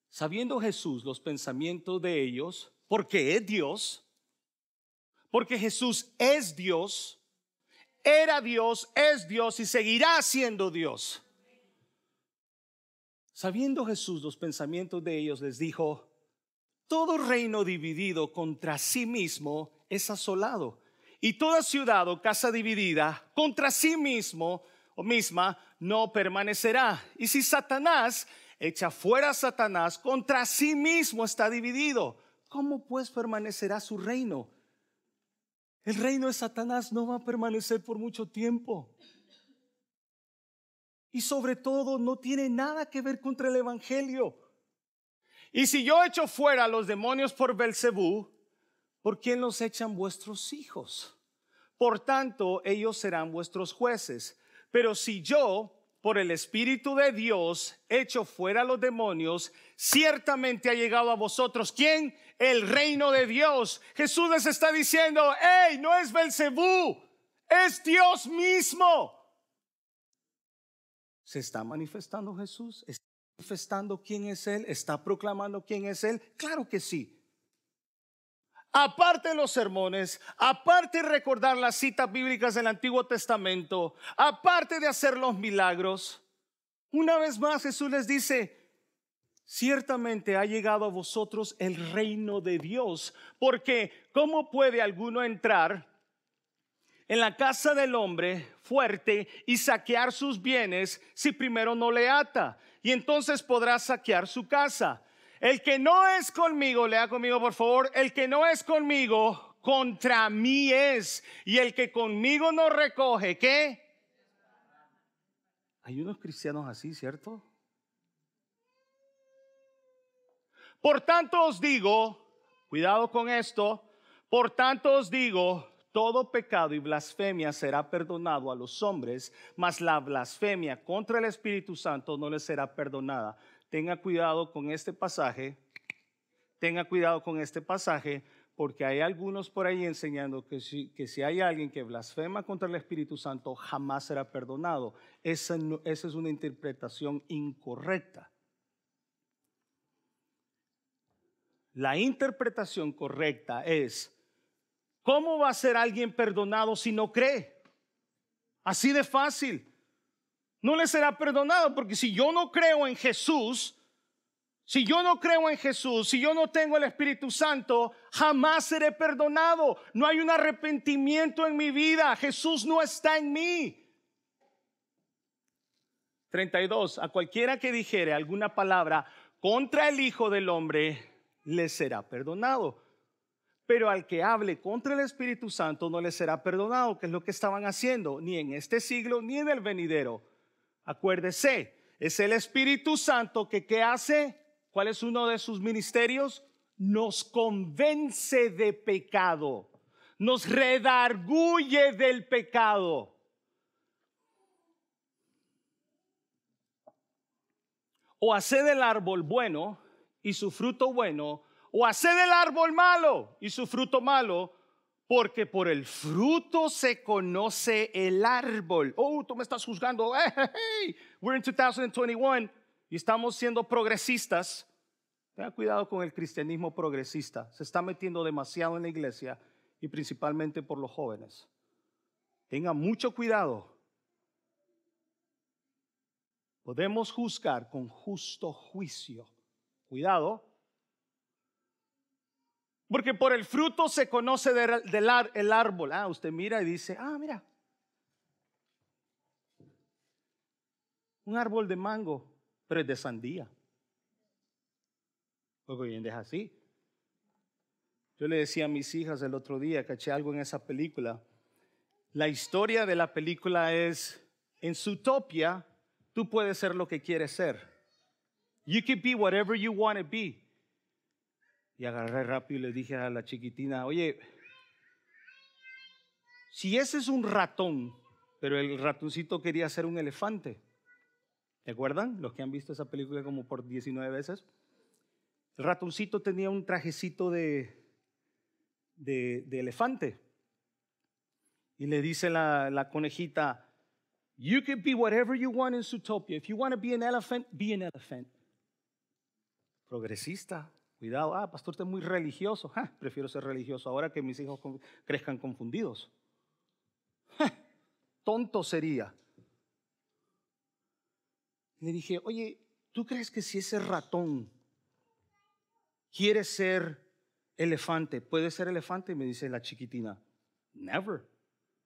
[SPEAKER 1] Sabiendo Jesús los pensamientos de ellos, porque es Dios, porque Jesús es Dios, era Dios, es Dios y seguirá siendo Dios. Sabiendo Jesús los pensamientos de ellos, les dijo, todo reino dividido contra sí mismo es asolado, y toda ciudad o casa dividida contra sí mismo o misma no permanecerá. Y si Satanás echa fuera a Satanás, contra sí mismo está dividido. ¿Cómo pues permanecerá su reino? El reino de Satanás no va a permanecer por mucho tiempo. Y sobre todo no tiene nada que ver contra el Evangelio. Y si yo echo fuera a los demonios por Belcebú, ¿por quién los echan vuestros hijos? Por tanto, ellos serán vuestros jueces. Pero si yo, por el Espíritu de Dios, echo fuera los demonios, ciertamente ha llegado a vosotros. ¿Quién? El reino de Dios. Jesús les está diciendo, hey, no es Belcebú, es Dios mismo. ¿Se está manifestando Jesús? ¿Está manifestando quién es Él? ¿Está proclamando quién es Él? Claro que sí. Aparte de los sermones, aparte de recordar las citas bíblicas del Antiguo Testamento, aparte de hacer los milagros, una vez más Jesús les dice, ciertamente ha llegado a vosotros el reino de Dios, porque ¿cómo puede alguno entrar en la casa del hombre fuerte y saquear sus bienes si primero no le ata. Y entonces podrá saquear su casa. El que no es conmigo, lea conmigo por favor, el que no es conmigo, contra mí es. Y el que conmigo no recoge, ¿qué? Hay unos cristianos así, ¿cierto? Por tanto os digo, cuidado con esto, por tanto os digo, todo pecado y blasfemia será perdonado a los hombres, mas la blasfemia contra el Espíritu Santo no les será perdonada. Tenga cuidado con este pasaje, tenga cuidado con este pasaje, porque hay algunos por ahí enseñando que si, que si hay alguien que blasfema contra el Espíritu Santo, jamás será perdonado. Esa, esa es una interpretación incorrecta. La interpretación correcta es, ¿Cómo va a ser alguien perdonado si no cree? Así de fácil. No le será perdonado porque si yo no creo en Jesús, si yo no creo en Jesús, si yo no tengo el Espíritu Santo, jamás seré perdonado. No hay un arrepentimiento en mi vida. Jesús no está en mí. 32. A cualquiera que dijere alguna palabra contra el Hijo del Hombre, le será perdonado pero al que hable contra el Espíritu Santo no le será perdonado, que es lo que estaban haciendo, ni en este siglo ni en el venidero. Acuérdese, es el Espíritu Santo que ¿qué hace? ¿Cuál es uno de sus ministerios? Nos convence de pecado, nos redarguye del pecado. O hace del árbol bueno y su fruto bueno, o haced el árbol malo y su fruto malo, porque por el fruto se conoce el árbol. Oh, tú me estás juzgando. Hey, we're in 2021 y estamos siendo progresistas. Tenga cuidado con el cristianismo progresista. Se está metiendo demasiado en la iglesia y principalmente por los jóvenes. Tenga mucho cuidado. Podemos juzgar con justo juicio. Cuidado, porque por el fruto se conoce del, el árbol. Ah, usted mira y dice, ah, mira. Un árbol de mango, pero es de sandía. Porque bien es así. Yo le decía a mis hijas el otro día, caché algo en esa película. La historia de la película es, en su utopia, tú puedes ser lo que quieres ser. You can be whatever you want to be. Y agarré rápido y le dije a la chiquitina, oye, si ese es un ratón, pero el ratoncito quería ser un elefante, ¿te acuerdan? Los que han visto esa película como por 19 veces. El ratoncito tenía un trajecito de, de, elefante. Y le dice la, la conejita, You can be whatever you want in Zootopia. If you want to be an elephant, be an elephant. progresista. Cuidado, ah, pastor, usted es muy religioso. prefiero ser religioso ahora que mis hijos crezcan confundidos. tonto sería. Le dije, oye, ¿tú crees que si ese ratón quiere ser elefante, puede ser elefante? Me dice la chiquitina, never.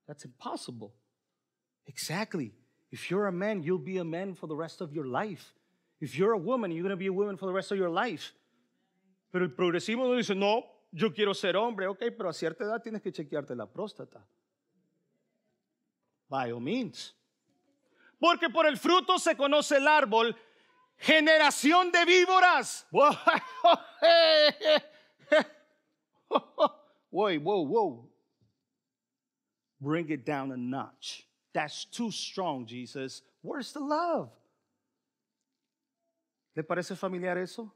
[SPEAKER 1] That's impossible. Exactly. If you're a man, you'll be a man for the rest of your life. If you're a woman, you're going to be a woman for the rest of your life. Pero el progresivo no dice, no, yo quiero ser hombre, ok, pero a cierta edad tienes que chequearte la próstata. By all means. Porque por el fruto se conoce el árbol. Generación de víboras. Whoa, whoa, whoa. Bring it down a notch. That's too strong, Jesus. Where's the love? ¿Le parece familiar eso?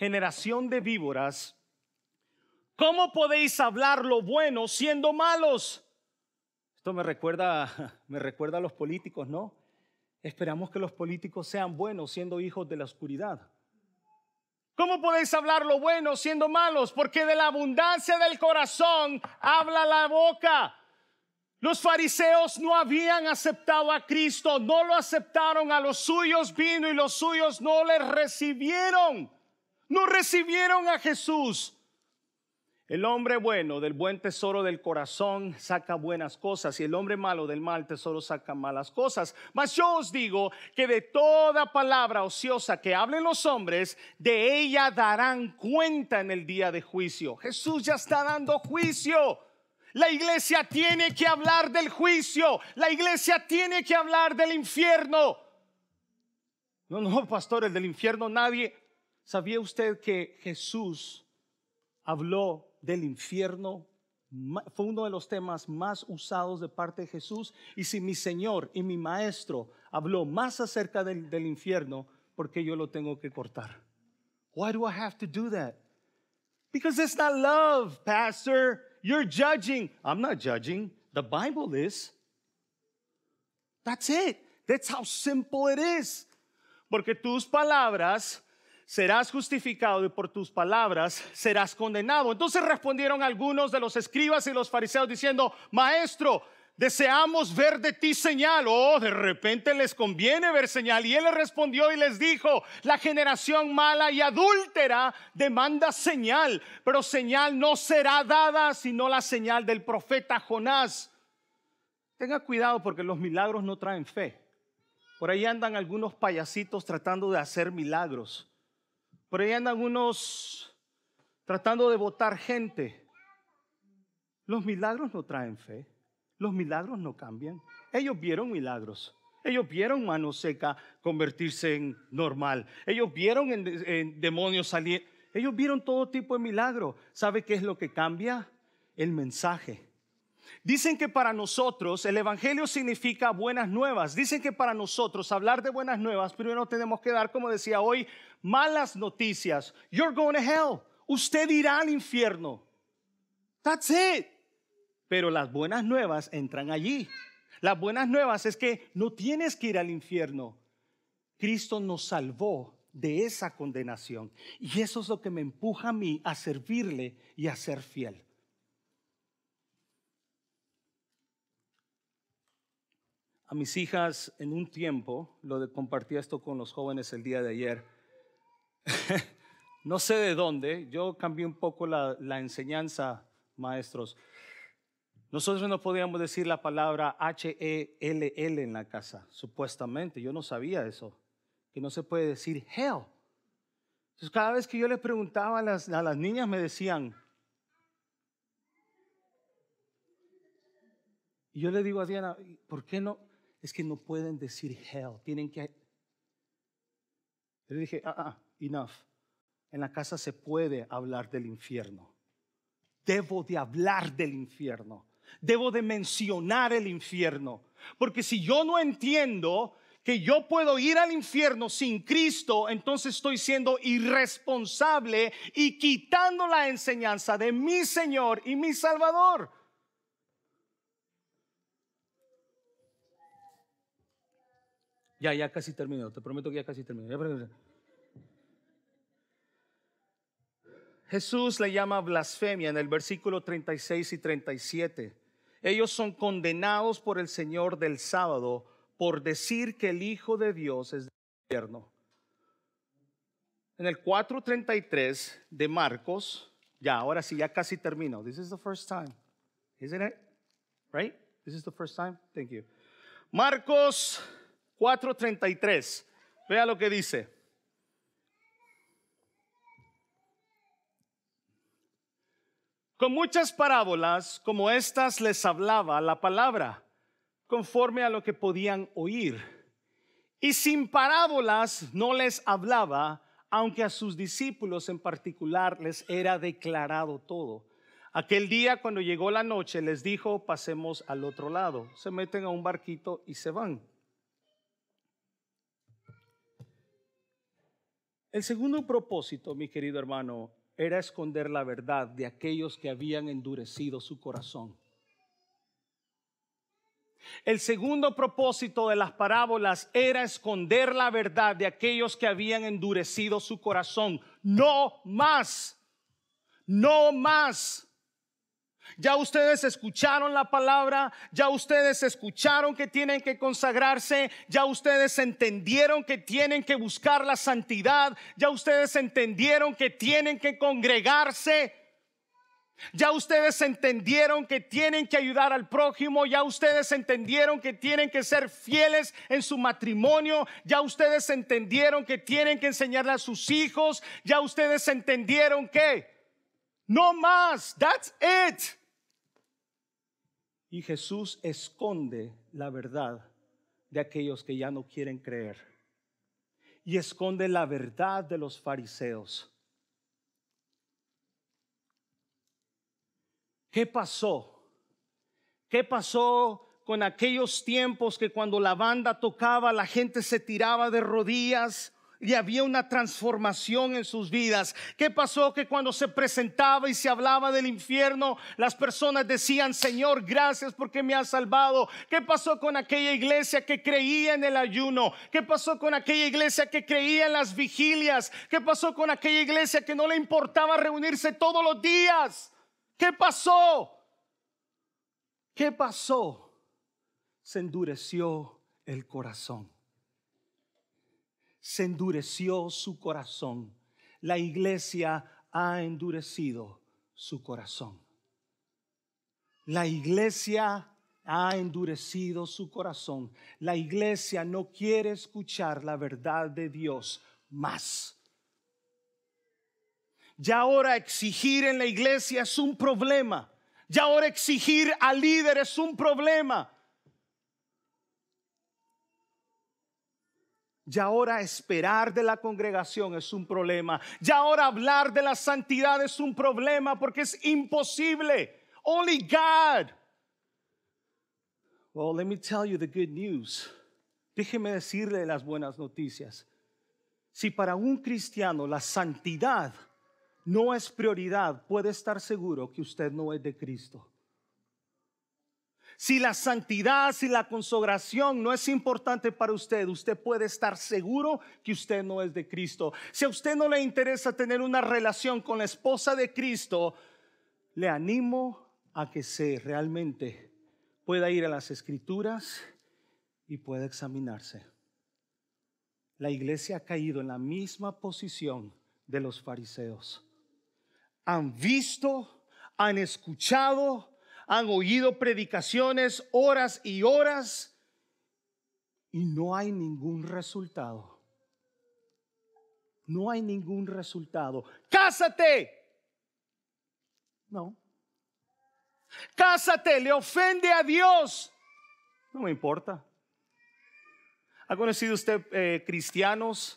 [SPEAKER 1] Generación de víboras ¿Cómo podéis hablar lo bueno siendo malos? Esto me recuerda, me recuerda a los políticos, ¿no? Esperamos que los políticos sean buenos siendo hijos de la oscuridad. ¿Cómo podéis hablar lo bueno siendo malos? Porque de la abundancia del corazón habla la boca. Los fariseos no habían aceptado a Cristo, no lo aceptaron, a los suyos vino y los suyos no le recibieron. No recibieron a Jesús. El hombre bueno del buen tesoro del corazón saca buenas cosas y el hombre malo del mal tesoro saca malas cosas. Mas yo os digo que de toda palabra ociosa que hablen los hombres, de ella darán cuenta en el día de juicio. Jesús ya está dando juicio. La iglesia tiene que hablar del juicio. La iglesia tiene que hablar del infierno. No, no, pastor, el del infierno nadie. ¿Sabía usted que Jesús habló del infierno fue uno de los temas más usados de parte de Jesús. Y si mi Señor y mi Maestro habló más acerca del, infierno, ¿por qué yo lo tengo que cortar? Why do I have to do that? Because it's not love, Pastor. You're judging. I'm not judging. The Bible is. That's it. That's how simple it is. Porque tus palabras serás justificado y por tus palabras serás condenado. Entonces respondieron algunos de los escribas y los fariseos diciendo, maestro, deseamos ver de ti señal. Oh, de repente les conviene ver señal. Y él les respondió y les dijo, la generación mala y adúltera demanda señal, pero señal no será dada sino la señal del profeta Jonás. Tenga cuidado porque los milagros no traen fe. Por ahí andan algunos payasitos tratando de hacer milagros. Por ahí andan unos tratando de votar gente. Los milagros no traen fe. Los milagros no cambian. Ellos vieron milagros. Ellos vieron mano seca convertirse en normal. Ellos vieron en, demonios salir. Ellos vieron todo tipo de milagros. ¿Sabe qué es lo que cambia? El mensaje. Dicen que para nosotros el Evangelio significa buenas nuevas. Dicen que para nosotros hablar de buenas nuevas, primero tenemos que dar, como decía hoy, malas noticias. You're going to hell. Usted irá al infierno. That's it. Pero las buenas nuevas entran allí. Las buenas nuevas es que no tienes que ir al infierno. Cristo nos salvó de esa condenación. Y eso es lo que me empuja a mí a servirle y a ser fiel. A mis hijas en un tiempo, lo de compartí esto con los jóvenes el día de ayer, no sé de dónde, yo cambié un poco la, enseñanza, maestros. Nosotros no podíamos decir la palabra H-E-L-L en la casa, supuestamente, yo no sabía eso, que no se puede decir hell. Entonces cada vez que yo le preguntaba a las, a las niñas me decían, y yo le digo a Diana, ¿por qué no? Es que no pueden decir hell, tienen que... Yo dije, ah, ah, enough. En la casa se puede hablar del infierno. Debo de hablar del infierno. Debo de mencionar el infierno. Porque si yo no entiendo que yo puedo ir al infierno sin Cristo, entonces estoy siendo irresponsable y quitando la enseñanza de mi Señor y mi Salvador. Ya, ya casi termino. Te prometo que ya casi termino. Jesús le llama blasfemia en el versículo 36 y 37. Ellos son condenados por el Señor del sábado por decir que el Hijo de Dios es del infierno. En el 4.33 de Marcos, ya, ahora sí, ya casi termino. This is the first time, isn't it? Right? This is the first time. Thank you. Marcos 4.33. Vea lo que dice. Con muchas parábolas como estas les hablaba la palabra, conforme a lo que podían oír. Y sin parábolas no les hablaba, aunque a sus discípulos en particular les era declarado todo. Aquel día cuando llegó la noche les dijo, pasemos al otro lado. Se meten a un barquito y se van. El segundo propósito, mi querido hermano, era esconder la verdad de aquellos que habían endurecido su corazón. El segundo propósito de las parábolas era esconder la verdad de aquellos que habían endurecido su corazón. No más, no más. Ya ustedes escucharon la palabra, ya ustedes escucharon que tienen que consagrarse, ya ustedes entendieron que tienen que buscar la santidad, ya ustedes entendieron que tienen que congregarse. Ya ustedes entendieron que tienen que ayudar al prójimo, ya ustedes entendieron que tienen que ser fieles en su matrimonio, ya ustedes entendieron que tienen que enseñarle a sus hijos, ya ustedes entendieron que no más, that's it. Y Jesús esconde la verdad de aquellos que ya no quieren creer. Y esconde la verdad de los fariseos. ¿Qué pasó? ¿Qué pasó con aquellos tiempos que cuando la banda tocaba la gente se tiraba de rodillas? Y había una transformación en sus vidas. ¿Qué pasó? Que cuando se presentaba y se hablaba del infierno, las personas decían, Señor, gracias porque me has salvado. ¿Qué pasó con aquella iglesia que creía en el ayuno? ¿Qué pasó con aquella iglesia que creía en las vigilias? ¿Qué pasó con aquella iglesia que no le importaba reunirse todos los días? ¿Qué pasó? ¿Qué pasó? Se endureció el corazón se endureció su corazón. La iglesia ha endurecido su corazón. La iglesia ha endurecido su corazón. La iglesia no quiere escuchar la verdad de Dios más. Ya ahora exigir en la iglesia es un problema. Ya ahora exigir al líder es un problema. Ya ahora esperar de la congregación es un problema. Ya ahora hablar de la santidad es un problema porque es imposible. Only God. Well, let me tell you the good news. Déjeme decirle las buenas noticias. Si para un cristiano la santidad no es prioridad, puede estar seguro que usted no es de Cristo. Si la santidad, si la consagración no es importante para usted, usted puede estar seguro que usted no es de Cristo. Si a usted no le interesa tener una relación con la esposa de Cristo, le animo a que se realmente pueda ir a las escrituras y pueda examinarse. La iglesia ha caído en la misma posición de los fariseos. Han visto, han escuchado, han oído predicaciones horas y horas y no hay ningún resultado. No hay ningún resultado. Cásate. No. Cásate, le ofende a Dios. No me importa. ¿Ha conocido usted eh, cristianos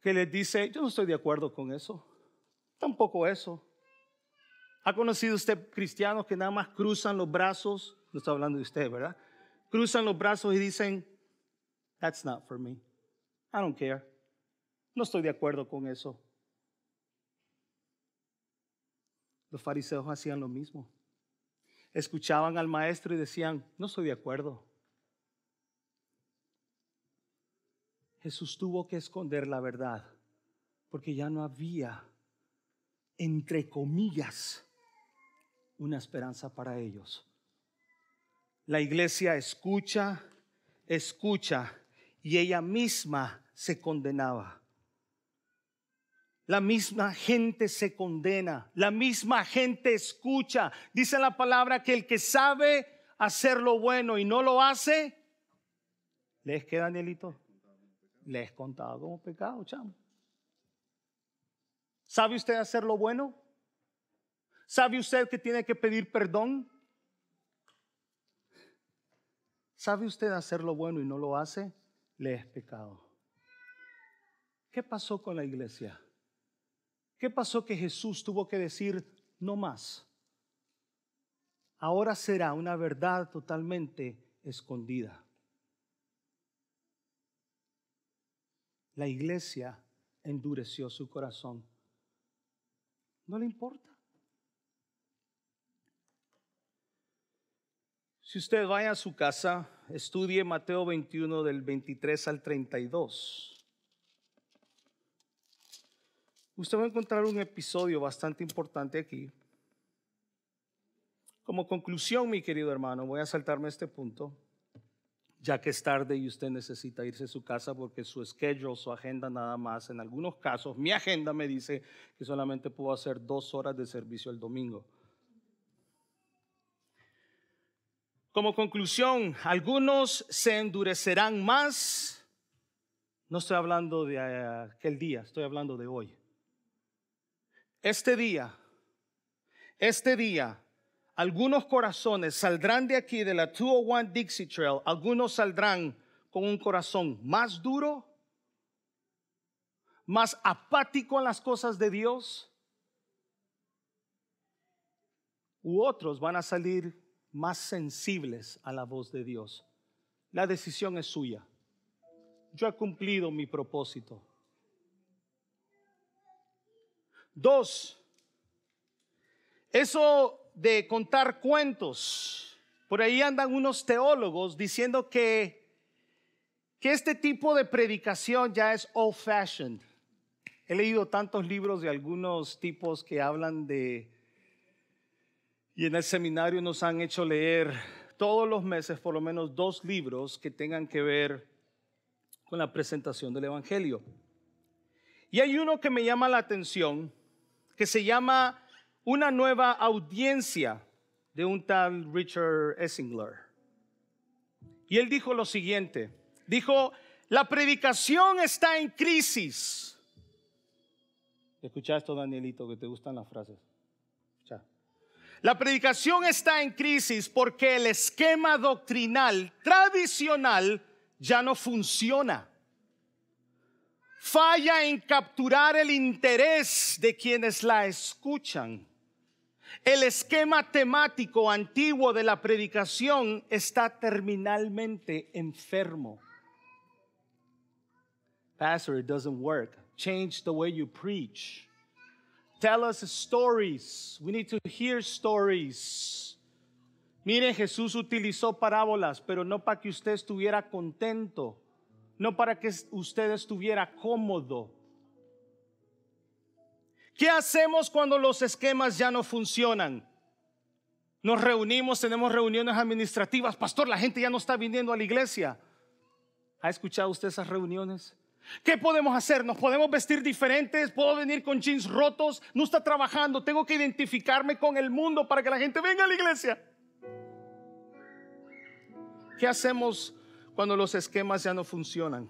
[SPEAKER 1] que les dice, yo no estoy de acuerdo con eso? Tampoco eso. ¿Ha conocido usted cristianos que nada más cruzan los brazos? No estoy hablando de usted, ¿verdad? Cruzan los brazos y dicen, That's not for me. I don't care. No estoy de acuerdo con eso. Los fariseos hacían lo mismo. Escuchaban al maestro y decían, no estoy de acuerdo. Jesús tuvo que esconder la verdad porque ya no había, entre comillas, una esperanza para ellos. La iglesia escucha, escucha y ella misma se condenaba. La misma gente se condena, la misma gente escucha. Dice la palabra que el que sabe hacer lo bueno y no lo hace, ¿les queda, Danielito? Les contado como pecado, chamo. ¿Sabe usted hacer lo bueno? ¿Sabe usted que tiene que pedir perdón? ¿Sabe usted hacer lo bueno y no lo hace? Le es pecado. ¿Qué pasó con la iglesia? ¿Qué pasó que Jesús tuvo que decir no más? Ahora será una verdad totalmente escondida. La iglesia endureció su corazón. No le importa. Usted vaya a su casa, estudie Mateo 21 del 23 al 32. Usted va a encontrar un episodio bastante importante aquí. Como conclusión, mi querido hermano, voy a saltarme este punto ya que es tarde y usted necesita irse a su casa porque su schedule, su agenda nada más, en algunos casos, mi agenda me dice que solamente puedo hacer dos horas de servicio el domingo. Como conclusión, algunos se endurecerán más. No estoy hablando de aquel día, estoy hablando de hoy. Este día, este día, algunos corazones saldrán de aquí, de la 201 Dixie Trail, algunos saldrán con un corazón más duro, más apático en las cosas de Dios, u otros van a salir más sensibles a la voz de Dios. La decisión es suya. Yo he cumplido mi propósito. Dos, eso de contar cuentos. Por ahí andan unos teólogos diciendo que, que este tipo de predicación ya es old fashioned. He leído tantos libros de algunos tipos que hablan de, y en el seminario nos han hecho leer todos los meses por lo menos dos libros que tengan que ver con la presentación del Evangelio. Y hay uno que me llama la atención, que se llama una nueva audiencia de un tal Richard Essingler. Y él dijo lo siguiente, dijo, la predicación está en crisis. Escucha esto, Danielito, que te gustan las frases. La predicación está en crisis porque el esquema doctrinal tradicional ya no funciona. Falla en capturar el interés de quienes la escuchan. El esquema temático antiguo de la predicación está terminalmente enfermo. Pastor, it doesn't work. Change the way you preach. Tell us stories. We need to hear stories. Mire, Jesús utilizó parábolas, pero no para que usted estuviera contento, no para que usted estuviera cómodo ¿Qué hacemos cuando los esquemas ya no funcionan? Nos reunimos, tenemos reuniones administrativas. Pastor, la gente ya no está viniendo a la iglesia. ¿Ha escuchado usted esas reuniones? ¿Qué podemos hacer? ¿Nos podemos vestir diferentes? ¿Puedo venir con jeans rotos? No está trabajando. Tengo que identificarme con el mundo para que la gente venga a la iglesia. ¿Qué hacemos cuando los esquemas ya no funcionan?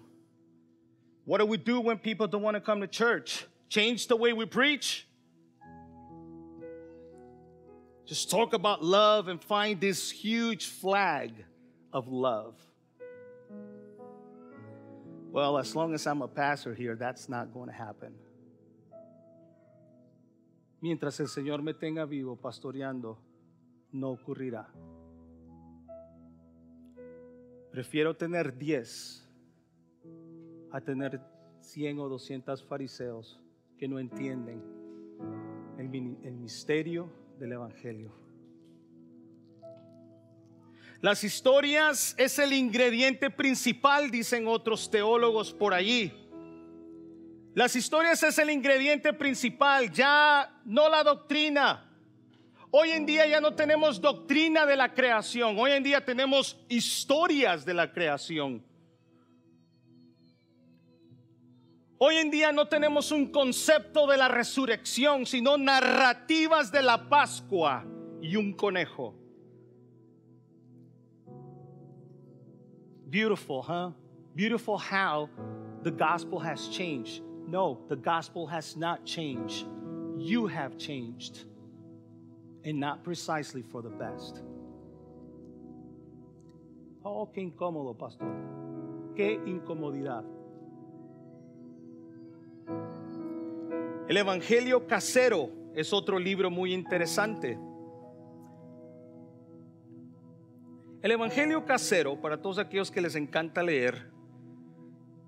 [SPEAKER 1] What do we do when people don't want to come to church? change the way we preach? Just talk about love and find this huge flag of love. Well, as long as I'm a pastor here, that's not going to happen. Mientras el Señor me tenga vivo pastoreando, no ocurrirá. Prefiero tener 10 a tener 100 o 200 fariseos que no entienden el, misterio del Evangelio. Las historias es el ingrediente principal, dicen otros teólogos por allí. Las historias es el ingrediente principal, ya no la doctrina. Hoy en día ya no tenemos doctrina de la creación, hoy en día tenemos historias de la creación. Hoy en día no tenemos un concepto de la resurrección, sino narrativas de la Pascua y un conejo. Beautiful, huh? Beautiful how the gospel has changed. No, the gospel has not changed. You have changed, and not precisely for the best. Oh, qué incómodo, pastor. Qué incomodidad. El Evangelio Casero es otro libro muy interesante. El Evangelio Casero, para todos aquellos que les encanta leer,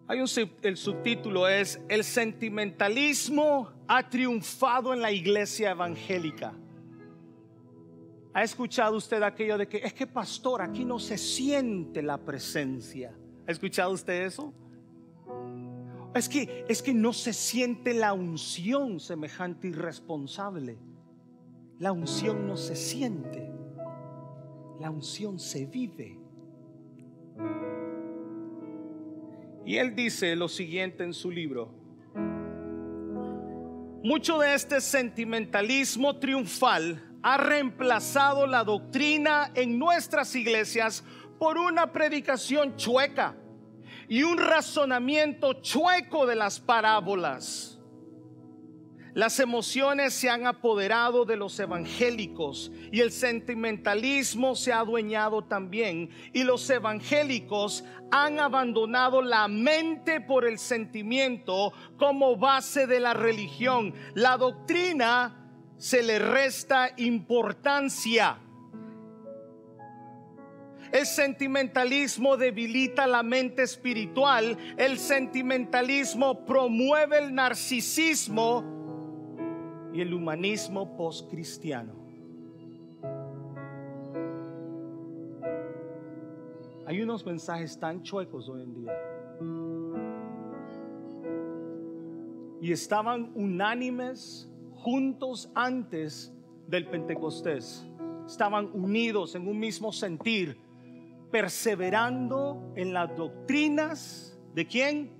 [SPEAKER 1] hay un, el subtítulo es El sentimentalismo ha triunfado en la iglesia evangélica. ¿Ha escuchado usted aquello de que es que pastor, aquí no se siente la presencia? ¿Ha escuchado usted eso? Es que es que no se siente la unción semejante irresponsable. La unción no se siente. La unción se vive. Y él dice lo siguiente en su libro. Mucho de este sentimentalismo triunfal ha reemplazado la doctrina en nuestras iglesias por una predicación chueca y un razonamiento chueco de las parábolas. Las emociones se han apoderado de los evangélicos y el sentimentalismo se ha adueñado también. Y los evangélicos han abandonado la mente por el sentimiento como base de la religión. La doctrina se le resta importancia. El sentimentalismo debilita la mente espiritual. El sentimentalismo promueve el narcisismo y el humanismo postcristiano. Hay unos mensajes tan chuecos hoy en día. Y estaban unánimes juntos antes del Pentecostés. Estaban unidos en un mismo sentir, perseverando en las doctrinas de quién?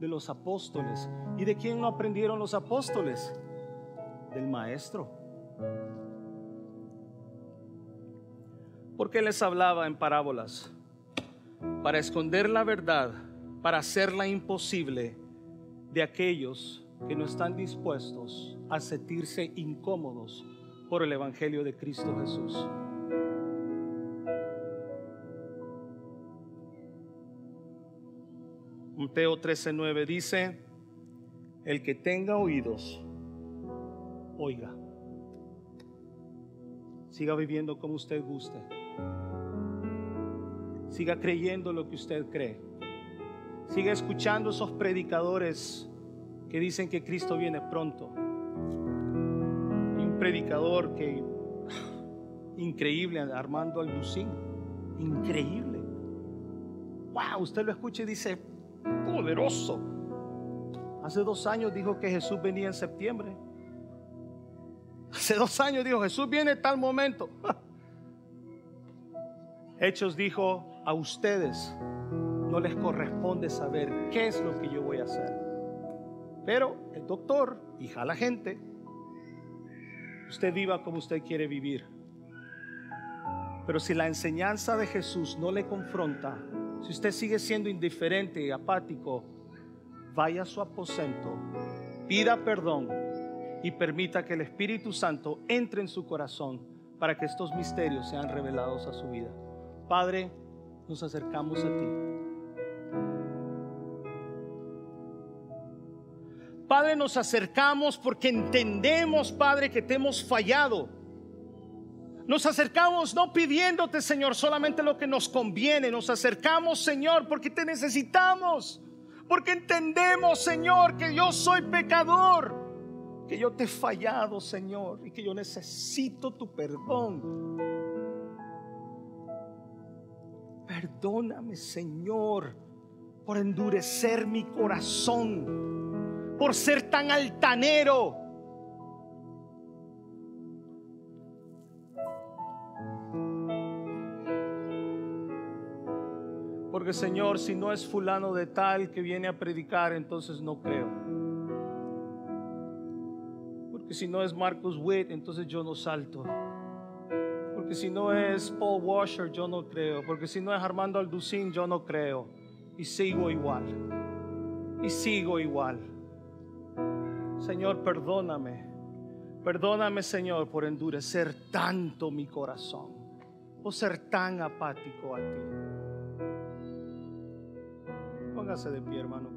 [SPEAKER 1] De los apóstoles. ¿Y de quién lo aprendieron los apóstoles? Del maestro. Porque les hablaba en parábolas? Para esconder la verdad, para hacerla imposible de aquellos que no están dispuestos a sentirse incómodos por el Evangelio de Cristo Jesús. Mateo 13:9 dice, el que tenga oídos, oiga. Siga viviendo como usted guste. Siga creyendo lo que usted cree. Siga escuchando esos predicadores que dicen que Cristo viene pronto. Y un predicador que increíble, Armando Alducín, increíble. Wow, usted lo escucha y dice, poderoso. Hace dos años dijo que Jesús venía en septiembre. Hace dos años dijo, Jesús viene tal momento. Hechos dijo, a ustedes no les corresponde saber qué es lo que yo voy a hacer. Pero el doctor y la gente, usted viva como usted quiere vivir. Pero si la enseñanza de Jesús no le confronta, si usted sigue siendo indiferente y apático, vaya a su aposento, pida perdón y permita que el Espíritu Santo entre en su corazón para que estos misterios sean revelados a su vida. Padre, nos acercamos a ti. Padre, nos acercamos porque entendemos, Padre, que te hemos fallado. Nos acercamos no pidiéndote, Señor, solamente lo que nos conviene. Nos acercamos, Señor, porque te necesitamos. Porque entendemos, Señor, que yo soy pecador que yo te he fallado, Señor, y que yo necesito tu perdón. Perdóname, Señor, por endurecer mi corazón, por ser tan altanero. Porque Señor, si no es fulano de tal que viene a predicar, entonces no creo. Porque si no es Marcus Witt, entonces yo no salto. Porque si no es Paul Washer, yo no creo. Porque si no es Armando Alducín, yo no creo. Y sigo igual. Y sigo igual. Señor, perdóname. Perdóname, Señor, por endurecer tanto mi corazón. Por ser tan apático a ti. Póngase de pie, hermano.